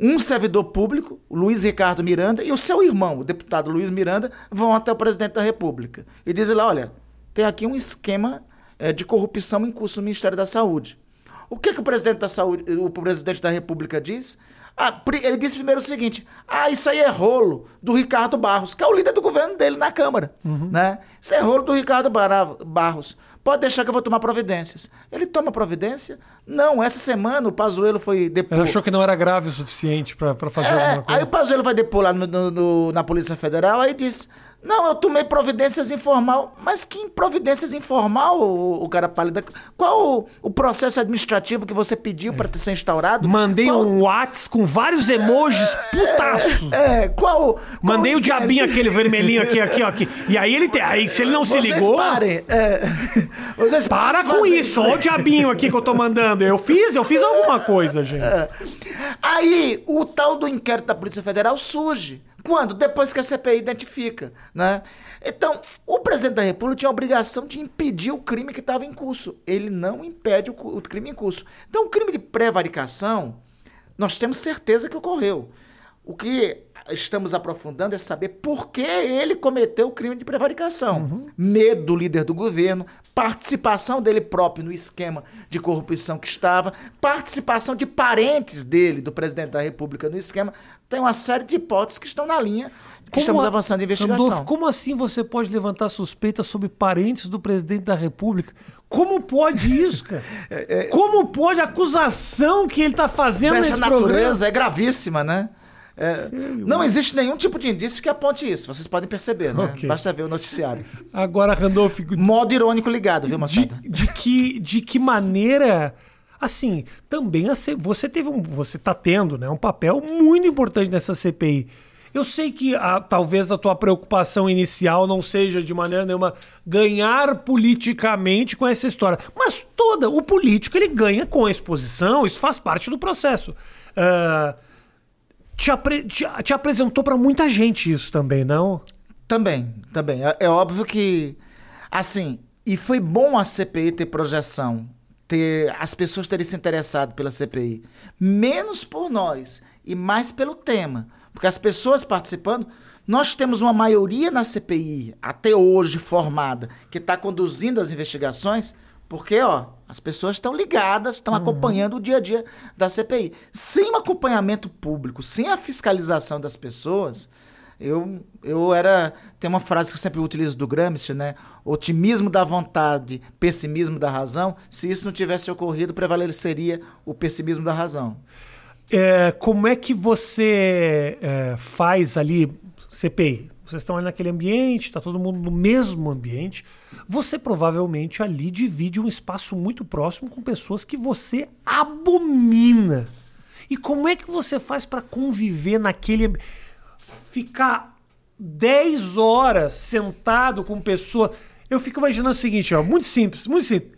um servidor público, Luiz Ricardo Miranda, e o seu irmão, o deputado Luiz Miranda, vão até o presidente da República e dizem lá: olha, tem aqui um esquema eh, de corrupção em curso no Ministério da Saúde. O que, que o presidente da Saúde, o presidente da República diz? Ah, ele disse primeiro o seguinte: ah, isso aí é rolo do Ricardo Barros, que é o líder do governo dele na Câmara. Né? Isso é rolo do Ricardo Barros. Pode deixar que eu vou tomar providências. Ele toma providência? Não, essa semana o Pazuello foi depor. Ele achou que não era grave o suficiente para fazer É, alguma aí coisa. o Pazuello vai depor lá no- no- no- na Polícia Federal, aí diz, não, eu tomei providências informal. Mas que providências informal, o, o cara pálida? Qual o, o processo administrativo que você pediu para ter ser instaurado? Mandei qual, um Whats com vários emojis putaço. É, qual... Mandei qual o diabinho aquele vermelhinho aqui, aqui, ó, aqui. E aí ele tem. Aí se ele não se Vocês ligou. parem. é. Vocês Para com fazer isso, olha o diabinho aqui que eu tô mandando. Eu fiz, eu fiz alguma coisa, gente. Aí o tal do inquérito da Polícia Federal surge. Quando? Depois que a CPI identifica, né? Então, o presidente da República tinha a obrigação de impedir o crime que estava em curso. Ele não impede o, o crime em curso. Então, o crime de prevaricação, nós temos certeza que ocorreu. O que estamos aprofundando é saber por que ele cometeu o crime de prevaricação. Medo do líder do governo, participação dele próprio no esquema de corrupção que estava, participação de parentes dele, do presidente da República, no esquema. Tem uma série de hipóteses que estão na linha que estamos a- avançando em investigação. Randolfo, como assim você pode levantar suspeitas sobre parentes do presidente da República? Como pode isso, cara? Como pode a acusação que ele tá fazendo Dessa nesse natureza programa? é gravíssima, né? É, não existe nenhum tipo de indício que aponte isso. Vocês podem perceber, né? Ok. Basta ver o noticiário. Agora, Randolfo, Modo irônico ligado, viu, de, moçada? de que de que maneira assim também C- você teve um você tá tendo né um papel muito importante nessa CPI eu sei que a- talvez a tua preocupação inicial não seja de maneira nenhuma ganhar politicamente com essa história mas toda o político ele ganha com a exposição isso faz parte do processo. Ah, te, apre- te- te apresentou para muita gente isso também não? Também, também. É, é óbvio que, assim, e foi bom a CPI ter projeção, ter as pessoas terem se interessado pela CPI, menos por nós e mais pelo tema, porque as pessoas participando, nós temos uma maioria na CPI até hoje formada que está conduzindo as investigações, porque ó, as pessoas estão ligadas, estão acompanhando o dia a dia da CPI. Sem um acompanhamento público, sem a fiscalização das pessoas, eu, eu era. Tem uma frase que eu sempre utilizo do Gramsci, né? Otimismo da vontade, pessimismo da razão. Se isso não tivesse ocorrido, prevaleceria o pessimismo da razão. É, como é que você é, faz ali, CPI? Vocês estão ali naquele ambiente, está todo mundo no mesmo ambiente. Você provavelmente ali divide um espaço muito próximo com pessoas que você abomina. E como é que você faz para conviver naquele. ambi- Ficar 10 horas sentado com pessoa. Eu fico imaginando o seguinte, ó, muito simples, muito simples.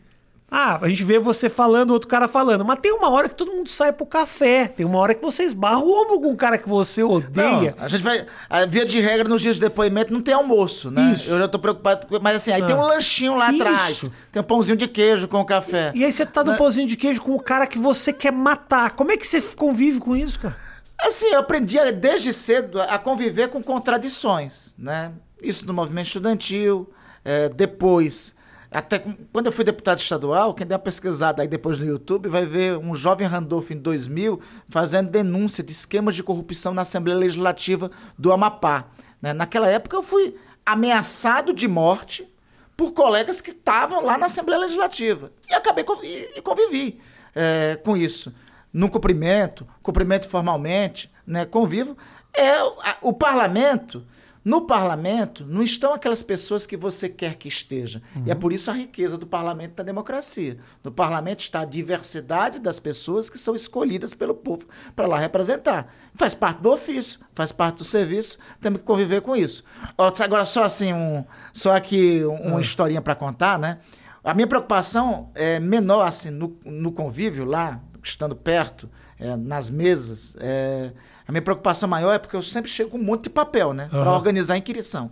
Ah, a gente vê você falando, outro cara falando. Mas tem uma hora que todo mundo sai pro café. Tem uma hora que você esbarra o ombro com um cara que você odeia. Não, a gente vai. A via de regra, nos dias de depoimento, não tem almoço, né? Isso. Eu já tô preocupado. com- Mas assim, aí tem um lanchinho lá Isso. atrás. Tem um pãozinho de queijo com café. E aí você tá no Né? pãozinho de queijo com o cara que você quer matar. Como é que você convive com isso, cara? Assim, eu aprendi desde cedo a conviver com contradições, né? Isso no movimento estudantil, é, depois, até quando eu fui deputado estadual, quem der uma pesquisada aí depois no YouTube vai ver um jovem Randolph em 2000 fazendo denúncia de esquemas de corrupção na Assembleia Legislativa do Amapá. né? Naquela época eu fui ameaçado de morte por colegas que estavam lá na Assembleia Legislativa. E acabei e convivi é, com isso. No cumprimento, cumprimento formalmente, né, convivo. É, o- a- o parlamento, no parlamento, não estão aquelas pessoas que você quer que esteja. E é por isso a riqueza do parlamento da democracia. No parlamento está a diversidade das pessoas que são escolhidas pelo povo para lá representar. Faz parte do ofício, faz parte do serviço, temos que conviver com isso. Agora, só assim, um, só aqui um- uma historinha para contar, né? A minha preocupação é menor, assim, no, no convívio lá, estando perto, é, nas mesas. é, a minha preocupação maior é porque eu sempre chego com um monte de papel, né? Para Aham. organizar a inscrição.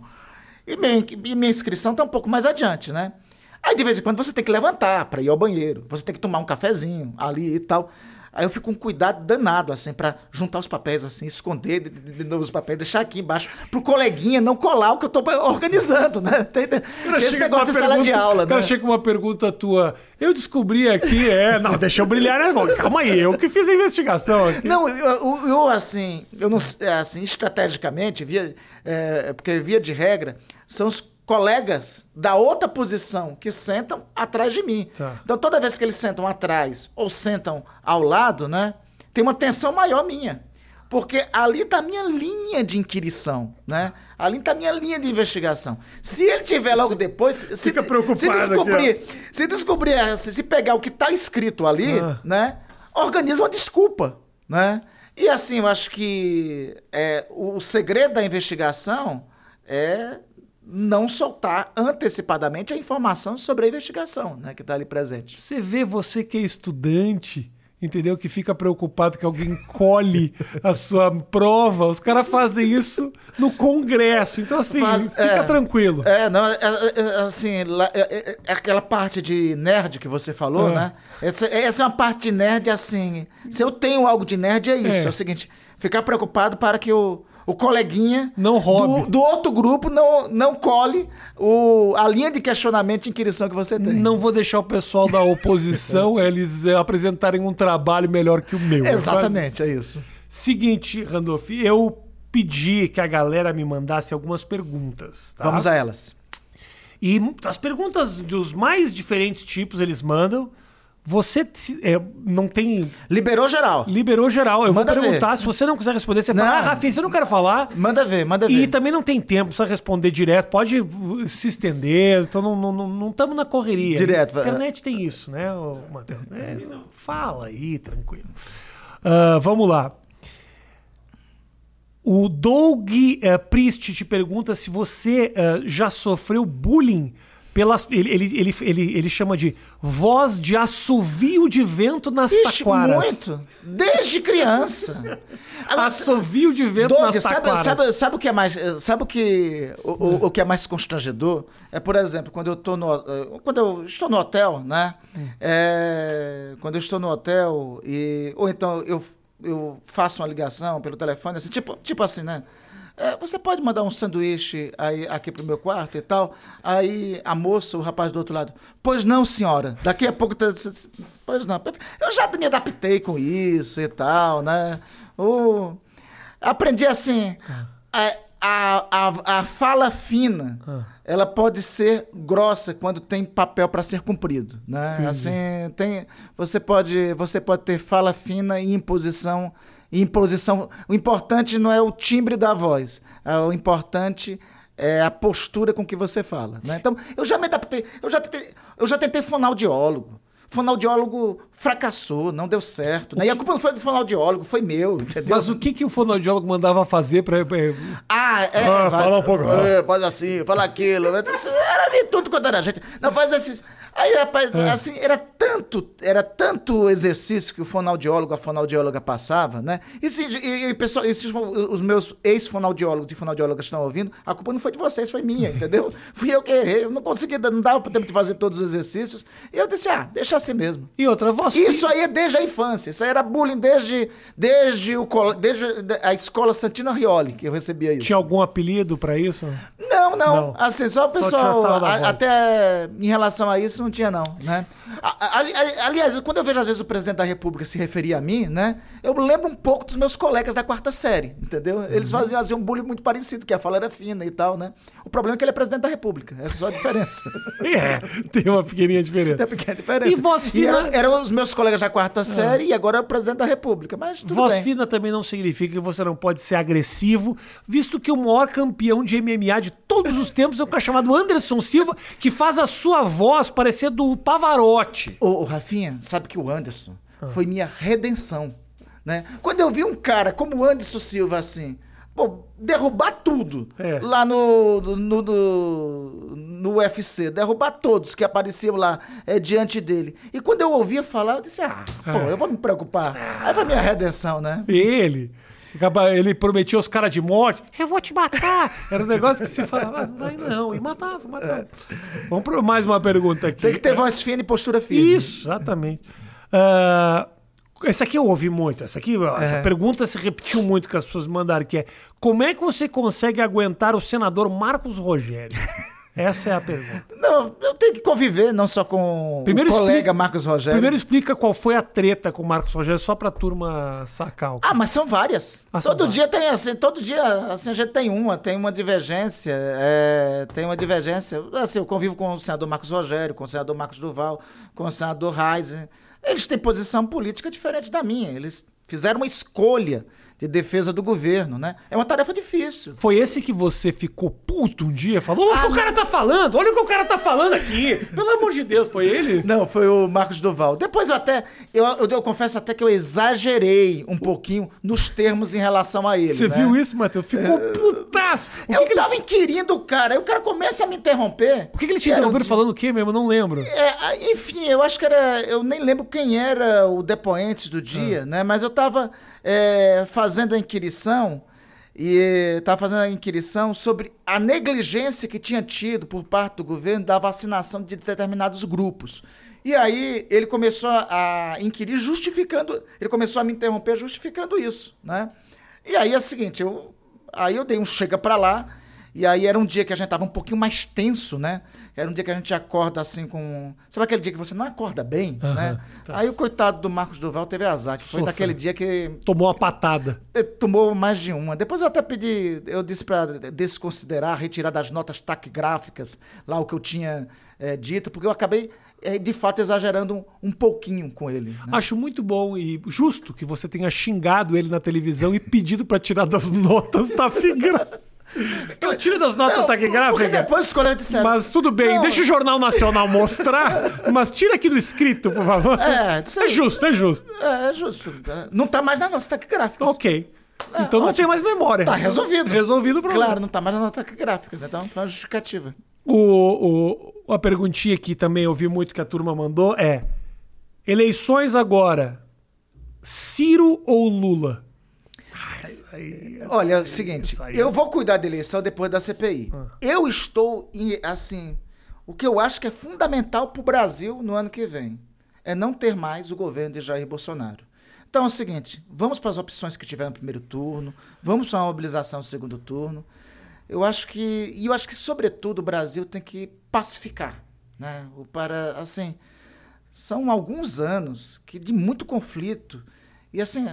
E minha, e minha inscrição está um pouco mais adiante, né? Aí de vez em quando você tem que levantar para ir ao banheiro, você tem que tomar um cafezinho ali e tal. Aí eu fico com um cuidado danado, assim, para juntar os papéis, assim, esconder de, de- de novo os papéis, deixar aqui embaixo, pro coleguinha não colar o que eu tô organizando, né? Tem, Cara, esse negócio de uma sala de pergunta- aula, cara né? chega com uma pergunta tua. Eu descobri aqui, é. Não, deixa eu brilhar, né? Bom, Calma aí, eu que fiz a investigação aqui. Não, eu, eu- eu, assim, eu não é, assim, estrategicamente, via, é, porque via de regra, são os colegas da outra posição que sentam atrás de mim. Tá. Então, toda vez que eles sentam atrás ou sentam ao lado, né, tem uma tensão maior minha. Porque ali está a minha linha de inquirição, né? Ali está a minha linha de investigação. Se ele tiver logo depois, se, Fica preocupado se aqui, descobrir, se descobrir, eh, se, se pegar o que está escrito ali, Ah. né? Organiza uma desculpa, né? E assim, eu acho que é, o segredo da investigação é não soltar antecipadamente a informação sobre a investigação, né? Que está ali presente. Você vê você que é estudante, entendeu? Que fica preocupado que alguém colhe a sua prova. Os caras fazem isso no Congresso. Então, assim, Faz- fica é. tranquilo. É, não, é, é, é, assim, lá- é, é- é aquela parte de nerd que você falou, É. né? Essa, essa é uma parte de nerd, assim. Se eu tenho algo de nerd, é isso. É. É, o seguinte: ficar preocupado para que o, o coleguinha Não roube. do, do outro grupo não, não cole o, a linha de questionamento de inquirição que você tem. Não vou deixar o pessoal da oposição eles eh, apresentarem um trabalho melhor que o meu. Exatamente, é isso. Seguinte, Randolph, eu pedi que a galera me mandasse algumas perguntas. tá? Vamos a elas. E as perguntas dos mais diferentes tipos eles mandam. Você é, não tem. Liberou geral. Liberou geral. Eu Manda vou ver. perguntar. Se você não quiser responder, você Não. fala, ah, Rafinha, você não quer falar. Manda ver, manda ver. E também não tem tempo, precisa responder direto, pode uh, se estender, então não estamos não, não, estamos na correria. Direto, A internet tem isso, né, Matheus? É, fala aí, tranquilo. Ah, vamos lá. O Doug eh, Priest te pergunta se você eh, já sofreu bullying pelas. Ele, ele, ele, ele, ele chama de voz de assovio de vento nas Ixi, taquaras. muito. Desde criança. Agora, Assovio de vento Doug, nas sabe, taquaras. sabe, sabe o que é mais, sabe o que o, o- o que é mais constrangedor? É, por exemplo, quando eu tô no, eh, quando eu estou no hotel, né? É, quando eu estou no hotel e ou então eu, eu faço uma ligação pelo telefone, assim, tipo, tipo assim, né? É, você pode mandar um sanduíche aí, aqui pro meu quarto e tal? Aí a moça, o rapaz do outro lado, pois não, senhora. Daqui a pouco. tá- Pois não. Eu já me adaptei com isso e tal, né? O- aprendi assim. A, a, a, a fala fina, ela pode ser grossa quando tem papel para ser cumprido, né? Assim, tem, você pode, você pode ter fala fina e imposição, imposição. O importante não é o timbre da voz, é o importante é a postura com que você fala, né? Então, eu já me adaptei, eu já tentei, eu já tentei fonoaudiólogo. Fonoaudiólogo fracassou, não deu certo. Né? E a culpa não foi do fonoaudiólogo, foi meu, entendeu? Mas o que, que o fonoaudiólogo mandava fazer pra. pra- Ah, é. Ah, vai- fala um pouco. é, faz assim, fala aquilo. Era de tudo quanto era gente. Não, faz assim. Aí, rapaz, assim, era tanto, era tanto exercício que o fonoaudiólogo, a fonoaudióloga passava, né? E, se, e, e pessoal, e se os meus ex-fonoaudiólogos e fonoaudiólogas estão ouvindo, a culpa não foi de vocês, foi minha, entendeu? Fui eu que errei, eu não consegui, não dava tempo de fazer todos os exercícios. E eu disse, ah, deixa assim mesmo. E outra, você... Isso aí é desde a infância, isso aí era bullying desde, desde, o, desde a escola Santina Rioli, que eu recebia isso. Tinha algum apelido para isso? Não, não, não, Assim, só o pessoal, só a, até em relação a isso, não tinha, não, né? Aliás, quando eu vejo, às vezes, o presidente da República se referir a mim, né? Eu lembro um pouco dos meus colegas da quarta série, entendeu? Eles uhum. faziam, faziam um bullying muito parecido, que a fala era fina e tal, né? O problema é que ele é presidente da República. Essa é só a diferença. é, tem uma pequenininha diferença. Tem uma pequena diferença. E voz fina... Eram, eram, os meus colegas da quarta série é. e agora é o presidente da República, mas tudo Voz bem. fina também não significa que você não pode ser agressivo, visto que o maior campeão de MMA de todos os tempos é um cara chamado Anderson Silva, que faz a sua voz parecer do Pavarotti. Ô, ô Rafinha, sabe que o Anderson ah. foi minha redenção. Né? Quando eu vi um cara como o Anderson Silva assim, pô, derrubar tudo é. lá no, no, no, no, UFC, derrubar todos que apareciam lá é, diante dele. E quando eu ouvia falar, eu disse, ah, pô, é. eu vou me preocupar. Aí foi minha redenção, né? Ele... Ele prometia os caras de morte. Eu vou te matar. Era um negócio que se falava, vai não. E matava, matava. É. Vamos para mais uma pergunta aqui. Tem que ter voz fina e postura firme. Isso, exatamente. Uh, essa aqui eu ouvi muito. Essa aqui, é. essa pergunta se repetiu muito que as pessoas mandaram, que é como é que você consegue aguentar o senador Marcos Rogério? Essa é a pergunta. Não, eu tenho que conviver não só com primeiro o colega explica, Marcos Rogério. Primeiro explica qual foi a treta com o Marcos Rogério, só pra turma sacar. Ah, mas são várias. Ah, todo dia tem assim, todo dia assim, a gente tem uma, tem uma divergência, é, tem uma divergência. Assim, eu convivo com o senador Marcos Rogério, com o senador Marcos Duval, com o senador Reisen. Eles têm posição política diferente da minha. Eles fizeram uma escolha de defesa do governo, né? É uma tarefa difícil. Foi esse que você ficou puto um dia? Falou, olha ah, o que o cara tá falando, olha o que o cara tá falando aqui. Pelo amor de Deus, foi ele? Não, foi o Marcos Duval. Depois eu até, eu, eu, eu confesso até que eu exagerei um pouquinho nos termos em relação a ele. Você né? viu isso, Matheus? Ficou é... putaço. O eu que tava ele... inquirindo o cara, aí o cara começa a me interromper. O que, que ele te interrompeu falando o quê mesmo? Eu não lembro. É, enfim, eu acho que era, eu nem lembro quem era o depoente do dia, ah. né? Mas eu tava é, fazendo a inquirição e estava fazendo a inquirição sobre a negligência que tinha tido por parte do governo da vacinação de determinados grupos. E aí ele começou a inquirir justificando, ele começou a me interromper justificando isso, né? E aí é o seguinte, eu, aí eu dei um chega para lá, e aí era um dia que a gente tava um pouquinho mais tenso, né? Era um dia que a gente acorda assim com. Sabe aquele dia que você não acorda bem, uhum, né? Tá. Aí o coitado do Marcos Duval teve azar, que foi Sofra. daquele dia que. Tomou uma patada. Tomou mais de uma. Depois eu até pedi, eu disse para desconsiderar, retirar das notas taquigráficas lá o que eu tinha é, dito, porque eu acabei é, de fato exagerando um, pouquinho com ele. Né? Acho muito bom e justo que você tenha xingado ele na televisão e pedido para tirar das notas taquigráficas. Então tira das notas taquigráficas. depois os colegas disseram. Mas tudo bem, não. deixa o Jornal Nacional mostrar, mas tira aqui do escrito, por favor. É, é justo, é justo. É, é justo. Não tá mais nas notas taquigráficas. Ok. É, então não ótimo. tem mais memória. Tá resolvido. Resolvido o problema. Claro, não tá mais nas notas taquigráficas, então é uma justificativa. O, o, a perguntinha que também eu vi muito que a turma mandou é: eleições agora, Ciro ou Lula? Aí, Olha, é o seguinte, eu vou cuidar da eleição depois da CPI. Ah. Eu estou, assim, o que eu acho que é fundamental para o Brasil no ano que vem é não ter mais o governo de Jair Bolsonaro. Então é o seguinte, vamos para as opções que tiveram no primeiro turno, vamos para uma mobilização no segundo turno. Eu acho que, e eu acho que sobretudo o Brasil tem que pacificar, né? Para assim, são alguns anos que de muito conflito e assim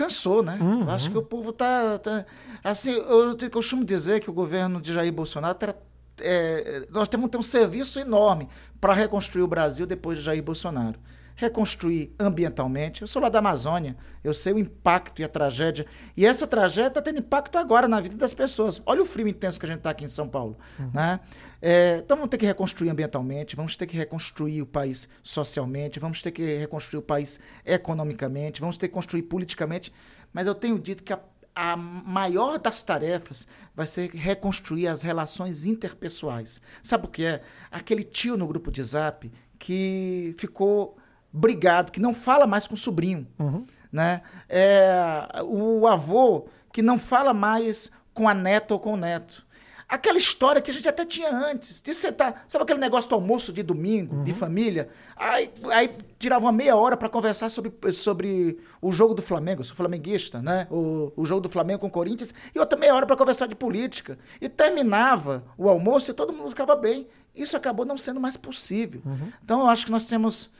cansou, né? Uhum. Eu acho que o povo tá, tá assim, eu, eu costumo dizer que o governo de Jair Bolsonaro tá, é, nós temos que ter um serviço enorme para reconstruir o Brasil depois de Jair Bolsonaro. Reconstruir ambientalmente. Eu sou lá da Amazônia, eu sei o impacto e a tragédia. E essa tragédia está tendo impacto agora na vida das pessoas. Olha o frio intenso que a gente está aqui em São Paulo. Uhum. Né? É, então vamos ter que reconstruir ambientalmente, vamos ter que reconstruir o país socialmente, vamos ter que reconstruir o país economicamente, vamos ter que construir politicamente. Mas eu tenho dito que a, a maior das tarefas vai ser reconstruir as relações interpessoais. Sabe o que é? Aquele tio no grupo de zap que ficou brigado, que não fala mais com o sobrinho. Uhum. Né? É, o avô que não fala mais com a neta ou com o neto. Aquela história que a gente até tinha antes. De sentar, sabe aquele negócio do almoço de domingo, uhum. de família? Aí, aí tirava uma meia hora para conversar sobre, sobre o jogo do Flamengo, sou flamenguista, né? O, o jogo do Flamengo com o Corinthians, e outra meia hora para conversar de política. E terminava o almoço e todo mundo ficava bem. Isso acabou não sendo mais possível. Uhum. Então eu acho que nós temos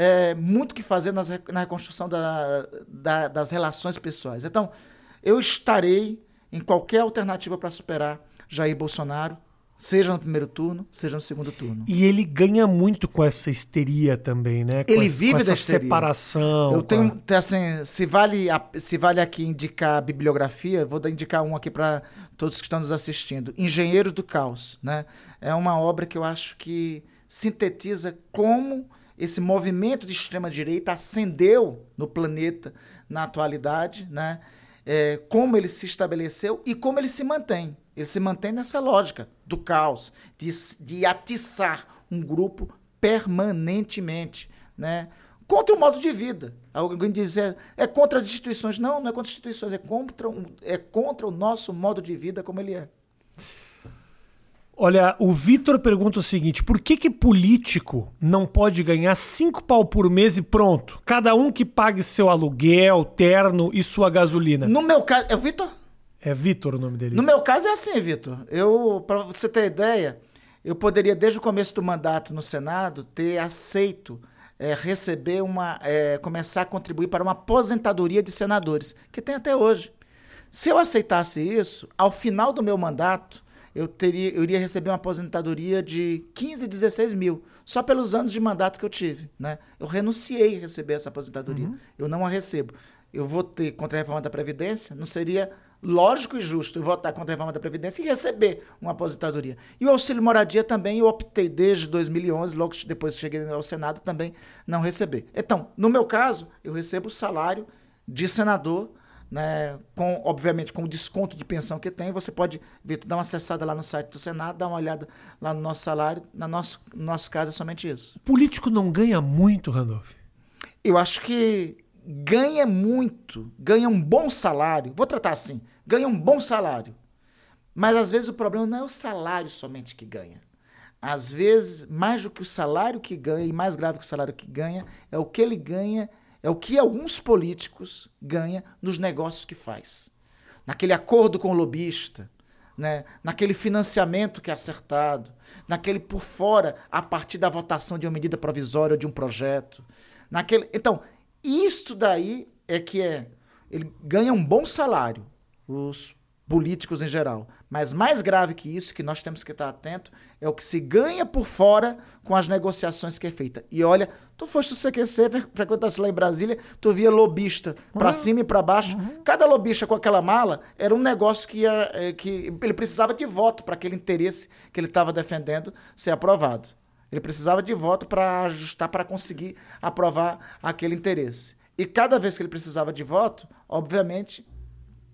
é, muito que fazer nas, na reconstrução da, da, das relações pessoais. Então, eu estarei em qualquer alternativa para superar Jair Bolsonaro, seja no primeiro turno, seja no segundo turno. E ele ganha muito com essa histeria também, né? Com ele essa, vive da separação. Eu tenho, a... assim, se vale, se vale aqui indicar a bibliografia, vou indicar um aqui para todos que estão nos assistindo. Engenheiros do Caos, né? É uma obra que eu acho que sintetiza como esse movimento de extrema direita ascendeu no planeta na atualidade, né? é, como ele se estabeleceu e como ele se mantém. Ele se mantém nessa lógica do caos, de, de atiçar um grupo permanentemente, né? contra o modo de vida. Alguém dizer é, contra as instituições. Não, não é contra as instituições, é contra, é contra o nosso modo de vida como ele é. Olha, o Vitor pergunta o seguinte: por que que político não pode ganhar cinco pau por mês e pronto? Cada um que pague seu aluguel, terno e sua gasolina. No meu caso, é o Vitor? É Vitor o nome dele. No meu caso é assim, Vitor. Eu, para você ter ideia, eu poderia desde o começo do mandato no Senado ter aceito é, receber uma, é, começar a contribuir para uma aposentadoria de senadores, que tem até hoje. Se eu aceitasse isso, ao final do meu mandato eu, teria, eu iria receber uma aposentadoria de 15, 16 mil, só pelos anos de mandato que eu tive. Né? Eu renunciei a receber essa aposentadoria. Uhum. Eu não a recebo. Eu votei contra a reforma da Previdência, não seria lógico e justo eu votar contra a reforma da Previdência e receber uma aposentadoria. E o auxílio moradia também eu optei desde 2011, logo depois que cheguei ao Senado, também não receber. Então, no meu caso, eu recebo o salário de senador né, com, obviamente, com o desconto de pensão que tem, você pode ver, dar uma acessada lá no site do Senado, dar uma olhada lá no nosso salário. Na nosso, no nosso caso é somente isso. O político não ganha muito, Randolph? Eu acho que ganha muito, ganha um bom salário. Vou tratar assim, ganha um bom salário. Mas às vezes o problema não é o salário somente que ganha. Às vezes, mais do que o salário que ganha, e mais grave que o salário que ganha, é o que ele ganha é o que alguns políticos ganham nos negócios que faz. Naquele acordo com o lobista, né? naquele financiamento que é acertado, naquele por fora a partir da votação de uma medida provisória ou de um projeto. Naquele... Então, isto daí é que é. Ele ganha um bom salário, os políticos em geral. Mas mais grave que isso, que nós temos que estar atento, é o que se ganha por fora com as negociações que é feita. E olha, tu foste o CQC, frequentasse lá em Brasília, tu via lobista para uhum. cima e para baixo. Uhum. Cada lobista com aquela mala era um negócio que, ia, é, que ele precisava de voto para aquele interesse que ele estava defendendo ser aprovado. Ele precisava de voto para ajustar, para conseguir aprovar aquele interesse. E cada vez que ele precisava de voto, obviamente,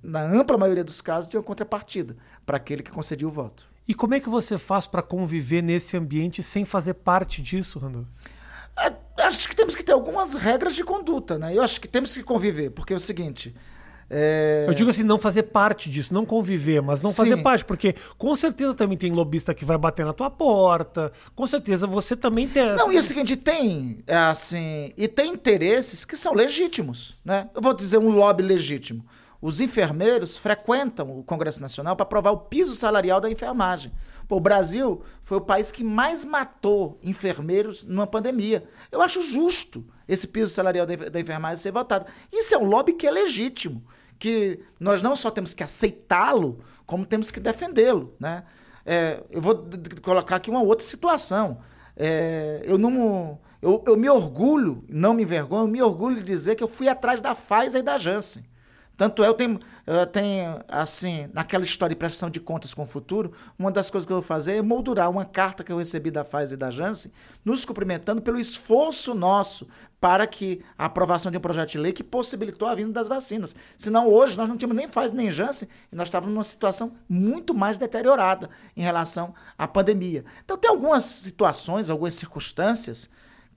na ampla maioria dos casos, tinha uma contrapartida para aquele que concedia o voto. E como é que você faz para conviver nesse ambiente sem fazer parte disso, Randolph? É, acho que temos que ter algumas regras de conduta, né? Eu acho que temos que conviver, porque é o seguinte. É... Eu digo assim, não fazer parte disso, não conviver, mas não Sim. fazer parte, porque com certeza também tem lobista que vai bater na tua porta, com certeza você também tem. Não, e é o seguinte, tem, é assim, e tem interesses que são legítimos, né? Eu vou dizer um lobby legítimo os enfermeiros frequentam o Congresso Nacional para aprovar o piso salarial da enfermagem. Pô, o Brasil foi o país que mais matou enfermeiros numa pandemia. Eu acho justo esse piso salarial da enfermagem ser votado. Isso é um lobby que é legítimo, que nós não só temos que aceitá-lo, como temos que defendê-lo. Né? É, eu vou colocar aqui uma outra situação. É, eu não. Eu, eu me orgulho, não me envergonho, eu me orgulho de dizer que eu fui atrás da Pfizer e da Janssen. Tanto é, eu tenho, eu tenho, assim, naquela história de prestação de contas com o futuro, uma das coisas que eu vou fazer é moldurar uma carta que eu recebi da Pfizer e da Janssen, nos cumprimentando pelo esforço nosso para que a aprovação de um projeto de lei que possibilitou a vinda das vacinas. Senão, hoje, nós não tínhamos nem Pfizer nem Janssen e nós estávamos numa situação muito mais deteriorada em relação à pandemia. Então, tem algumas situações, algumas circunstâncias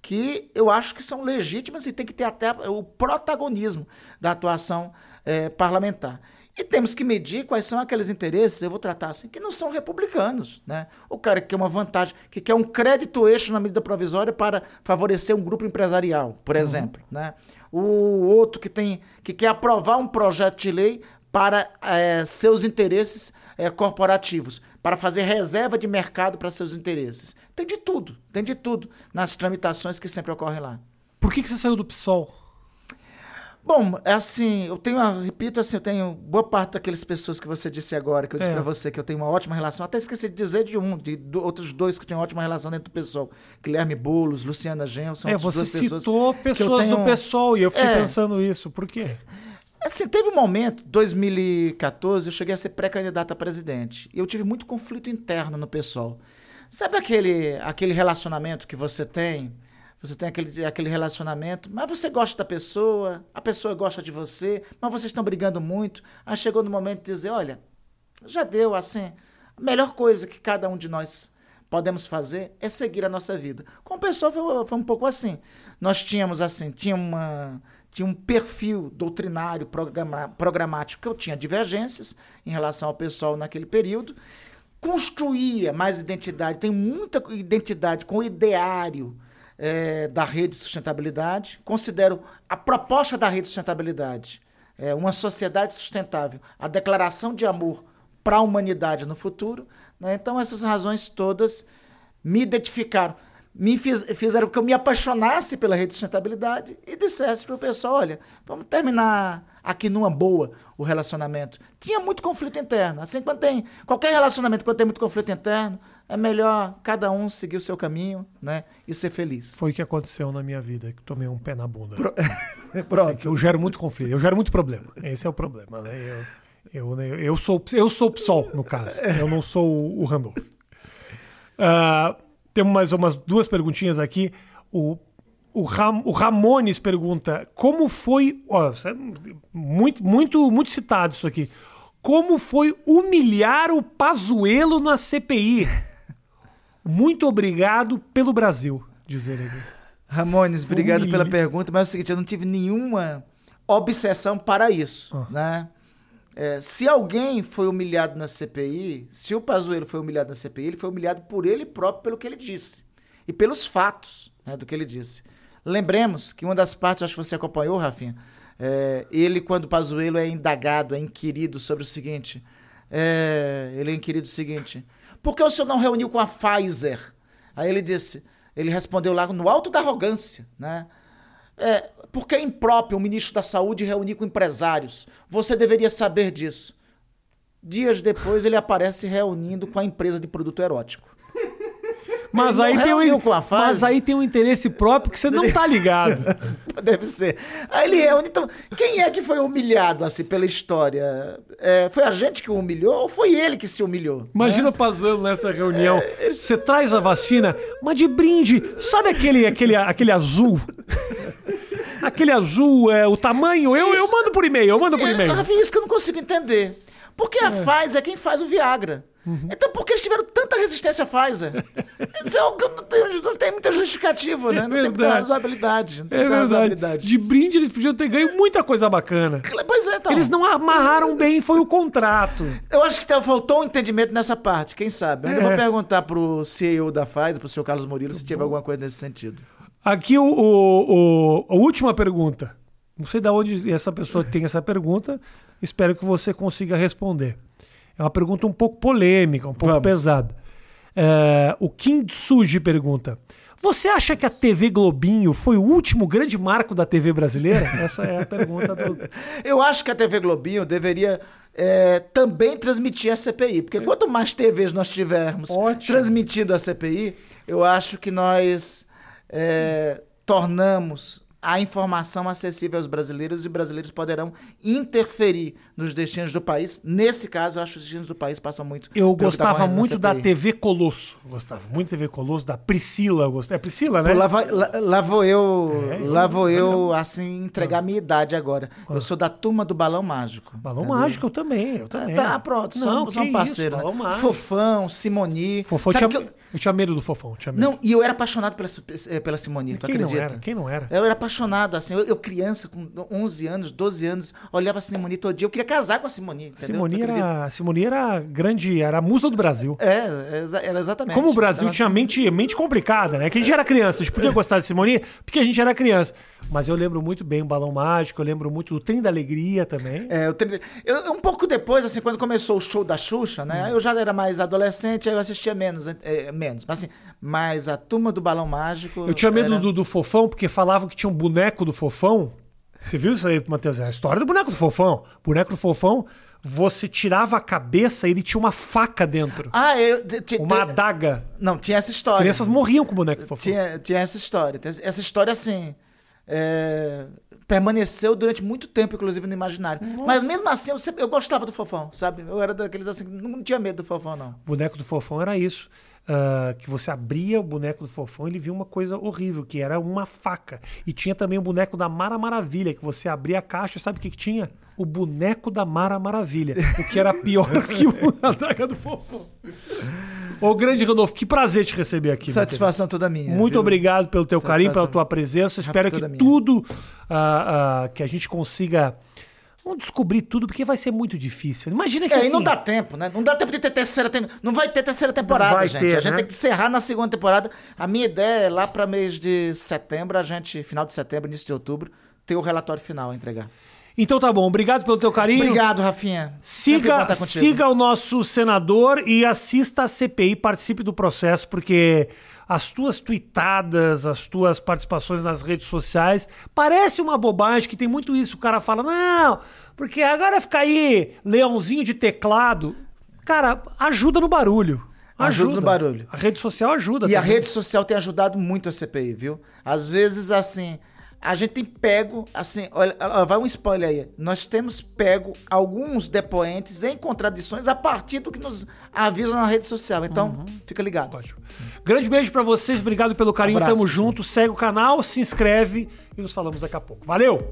que eu acho que são legítimas e tem que ter até o protagonismo da atuação é, parlamentar. E temos que medir quais são aqueles interesses, eu vou tratar assim, que não são republicanos. Né? O cara que quer uma vantagem, que quer um crédito eixo na medida provisória para favorecer um grupo empresarial, por uhum. exemplo. Né? O outro que, tem, que quer aprovar um projeto de lei para é, seus interesses é, corporativos, para fazer reserva de mercado para seus interesses. Tem de tudo, tem de tudo nas tramitações que sempre ocorrem lá. Por que, que você saiu do PSOL? Bom, é assim, eu tenho, repito assim, eu tenho boa parte daquelas pessoas que você disse agora, que eu disse é. para você que eu tenho uma ótima relação, até esqueci de dizer de um, de do, outros dois que tinham uma ótima relação dentro do pessoal, Guilherme Boulos, Luciana Genro, são é, você duas pessoas. citou pessoas tenho... do pessoal e eu fiquei é, pensando isso, por quê? Assim, teve um momento, 2014, eu cheguei a ser pré-candidato a presidente, e eu tive muito conflito interno no pessoal. Sabe aquele, aquele relacionamento que você tem? Você tem aquele, aquele relacionamento, mas você gosta da pessoa, a pessoa gosta de você, mas vocês estão brigando muito. Aí chegou no momento de dizer: olha, já deu assim. A melhor coisa que cada um de nós podemos fazer é seguir a nossa vida. Com o pessoal foi, foi um pouco assim. Nós tínhamos assim, tinha uma tinha um perfil doutrinário, programa, programático, que eu tinha divergências em relação ao pessoal naquele período construía mais identidade, tem muita identidade com o ideário é, da rede de sustentabilidade. Considero a proposta da rede de sustentabilidade é, uma sociedade sustentável, a declaração de amor para a humanidade no futuro. Né? Então, essas razões todas me identificaram me fiz, fizeram que eu me apaixonasse pela rede de sustentabilidade e dissesse para o pessoal: olha, vamos terminar aqui numa boa o relacionamento. Tinha muito conflito interno. Assim, quando tem qualquer relacionamento, quando tem muito conflito interno, é melhor cada um seguir o seu caminho né, e ser feliz. Foi o que aconteceu na minha vida, que tomei um pé na bunda. Pro... Pronto. É eu gero muito conflito, eu gero muito problema. Esse é o problema. Né? Eu, eu, eu, sou, eu sou o PSOL, no caso. Eu não sou o Randolph. Uh, temos mais umas duas perguntinhas aqui. O, o, Ram, o Ramones pergunta: como foi. Ó, é muito, muito, muito citado isso aqui. Como foi humilhar o Pazuelo na CPI? Muito obrigado pelo Brasil, diz ele. Ramones, obrigado pela pergunta, mas é o seguinte, eu não tive nenhuma obsessão para isso, ah. né? É, se alguém foi humilhado na CPI, se o Pazuello foi humilhado na CPI, ele foi humilhado por ele próprio pelo que ele disse e pelos fatos né, do que ele disse. Lembremos que uma das partes, acho que você acompanhou, Rafinha, é, ele, quando o Pazuello é indagado, é inquirido sobre o seguinte, é, ele é inquirido o seguinte, por que o senhor não reuniu com a Pfizer? Aí ele disse, ele respondeu lá no alto da arrogância, né? É, porque é impróprio o ministro da Saúde reunir com empresários. Você deveria saber disso. Dias depois, ele aparece reunindo com a empresa de produto erótico. Mas aí, tem um, mas aí tem um interesse próprio que você não tá ligado. Deve ser. Aí ele reúne. Então, quem é que foi humilhado assim pela história? É, foi a gente que o humilhou ou foi ele que se humilhou? Imagina né? o Pazuello nessa reunião. É, você traz a vacina, mas de brinde. Sabe aquele, aquele, aquele azul? aquele azul, é, o tamanho, eu, eu mando por e-mail, eu mando por e-mail. É, isso que eu não consigo entender. Porque a é. Pfizer é quem faz o Viagra. Uhum. Então por que eles tiveram tanta resistência à Pfizer? Isso é algo que não tem, não tem muita justificativa, né? É não tem muita razoabilidade. é verdade. Razoabilidade. De brinde eles podiam ter ganho muita coisa bacana. Pois é, então. Eles não amarraram bem, foi o contrato. Eu acho que faltou um entendimento nessa parte, quem sabe. Eu ainda é. vou perguntar pro CEO da Pfizer, pro senhor Carlos Murilo, se tiver alguma coisa nesse sentido. Aqui o, o, o, a última pergunta. Não sei de onde essa pessoa tem essa pergunta. Espero que você consiga responder. É uma pergunta um pouco polêmica, um pouco Vamos. pesada. É, o Kim Suji pergunta: Você acha que a TV Globinho foi o último grande marco da TV brasileira? Essa é a pergunta do. Eu acho que a TV Globinho deveria é, também transmitir a CPI, porque quanto mais TVs nós tivermos Ótimo. transmitindo a CPI, eu acho que nós é, tornamos a informação acessível aos brasileiros e brasileiros poderão interferir nos destinos do país. Nesse caso, eu acho que os destinos do país passam muito. Eu tá gostava na muito da. TV Colosso. Gostava muito da TV Colosso, da Priscila. Gostava. É Priscila, né? Pô, lá, vai- lá- lá vou eu, É, lá vou eu assim, entregar a minha idade agora. Eu sou da turma do Balão Mágico. Balão entendeu? Mágico eu também, eu também. Tá, pronto, são, Não, são parceiros. né? Fofão, Simoni. Fofão, eu Sabe tinha, que eu- eu tinha medo do Fofão. Tinha medo. Não, e eu era apaixonado pela, eh, pela Simoni, tu Quem não acredita? era? Quem não era? Eu era apaixonado, assim, eu, eu criança, com 11 anos, 12 anos, olhava a Simoni todo dia, eu queria casar com a Simoni, entendeu? Simone era, Simone era grande, era a musa do Brasil. É, era exatamente. Como o Brasil Ela- tinha mente, mente complicada, né? Que a gente era criança, a gente podia gostar de Simone porque a gente era criança. Mas eu lembro muito bem o Balão Mágico, eu lembro muito do Trem da Alegria também. É, eu, tre- eu- um pouco depois, assim, quando começou o show da Xuxa, né? Hum. Eu já era mais adolescente, aí eu assistia menos, é, menos. Mas assim, mas a turma do Balão Mágico. Eu tinha medo era- do, do Fofão, porque falavam que tinha um boneco do Fofão. Você viu isso aí, Matheus? É a história do boneco do Fofão. Boneco do Fofão, você tirava a cabeça e ele tinha uma faca dentro. Ah, eu. Uma adaga. Não, tinha essa As história. crianças morriam com o boneco do Fofão. Tinha, tinha essa história. Essa história, assim. é, permaneceu durante muito tempo, inclusive, no imaginário. Mas mesmo assim, eu, sempre, eu gostava do Fofão, sabe? Eu era daqueles assim, que não tinha medo do Fofão, não. O boneco do Fofão era isso. Ah, que você abria o boneco do Fofão ele via uma coisa horrível, que era uma faca. E tinha também o boneco da Mara Maravilha, que você abria a caixa, sabe o que, que tinha? O boneco da Mara Maravilha. O que era pior que o adaga do Fofão. Ô, grande Rodolfo, que prazer te receber aqui. Satisfação toda minha. Muito viu? obrigado pelo teu carinho, pela Satisfação. tua presença. Espero que minha. tudo, ah, ah, que a gente consiga. Vamos descobrir tudo, porque vai ser muito difícil. Imagina que É, assim, e não dá tempo, né? Não dá tempo de ter terceira temporada. Não vai ter terceira temporada, gente. ter, a gente né? tem que encerrar na segunda temporada. A minha ideia é lá para mês de setembro, a gente, final de setembro, início de outubro, ter o relatório final a entregar. Então tá bom, obrigado pelo teu carinho. Obrigado, Rafinha. Siga, siga o nosso senador e assista a CPI, participe do processo, porque as tuas tweetadas, as tuas participações nas redes sociais, parece uma bobagem que tem muito isso. O cara fala, não, porque agora ficar aí leãozinho de teclado. Cara, ajuda no barulho. Ajuda no barulho. A rede social ajuda E a também. rede social tem ajudado muito a CPI, viu? Às vezes, assim, a gente tem pego, assim, olha, vai um spoiler aí. Nós temos pego alguns depoentes em contradições a partir do que nos avisam na rede social. Então, Uhum. fica ligado. Ótimo. Grande beijo pra vocês, obrigado pelo carinho, Abraço, tamo junto, segue o canal, se inscreve e nos falamos daqui a pouco. Valeu!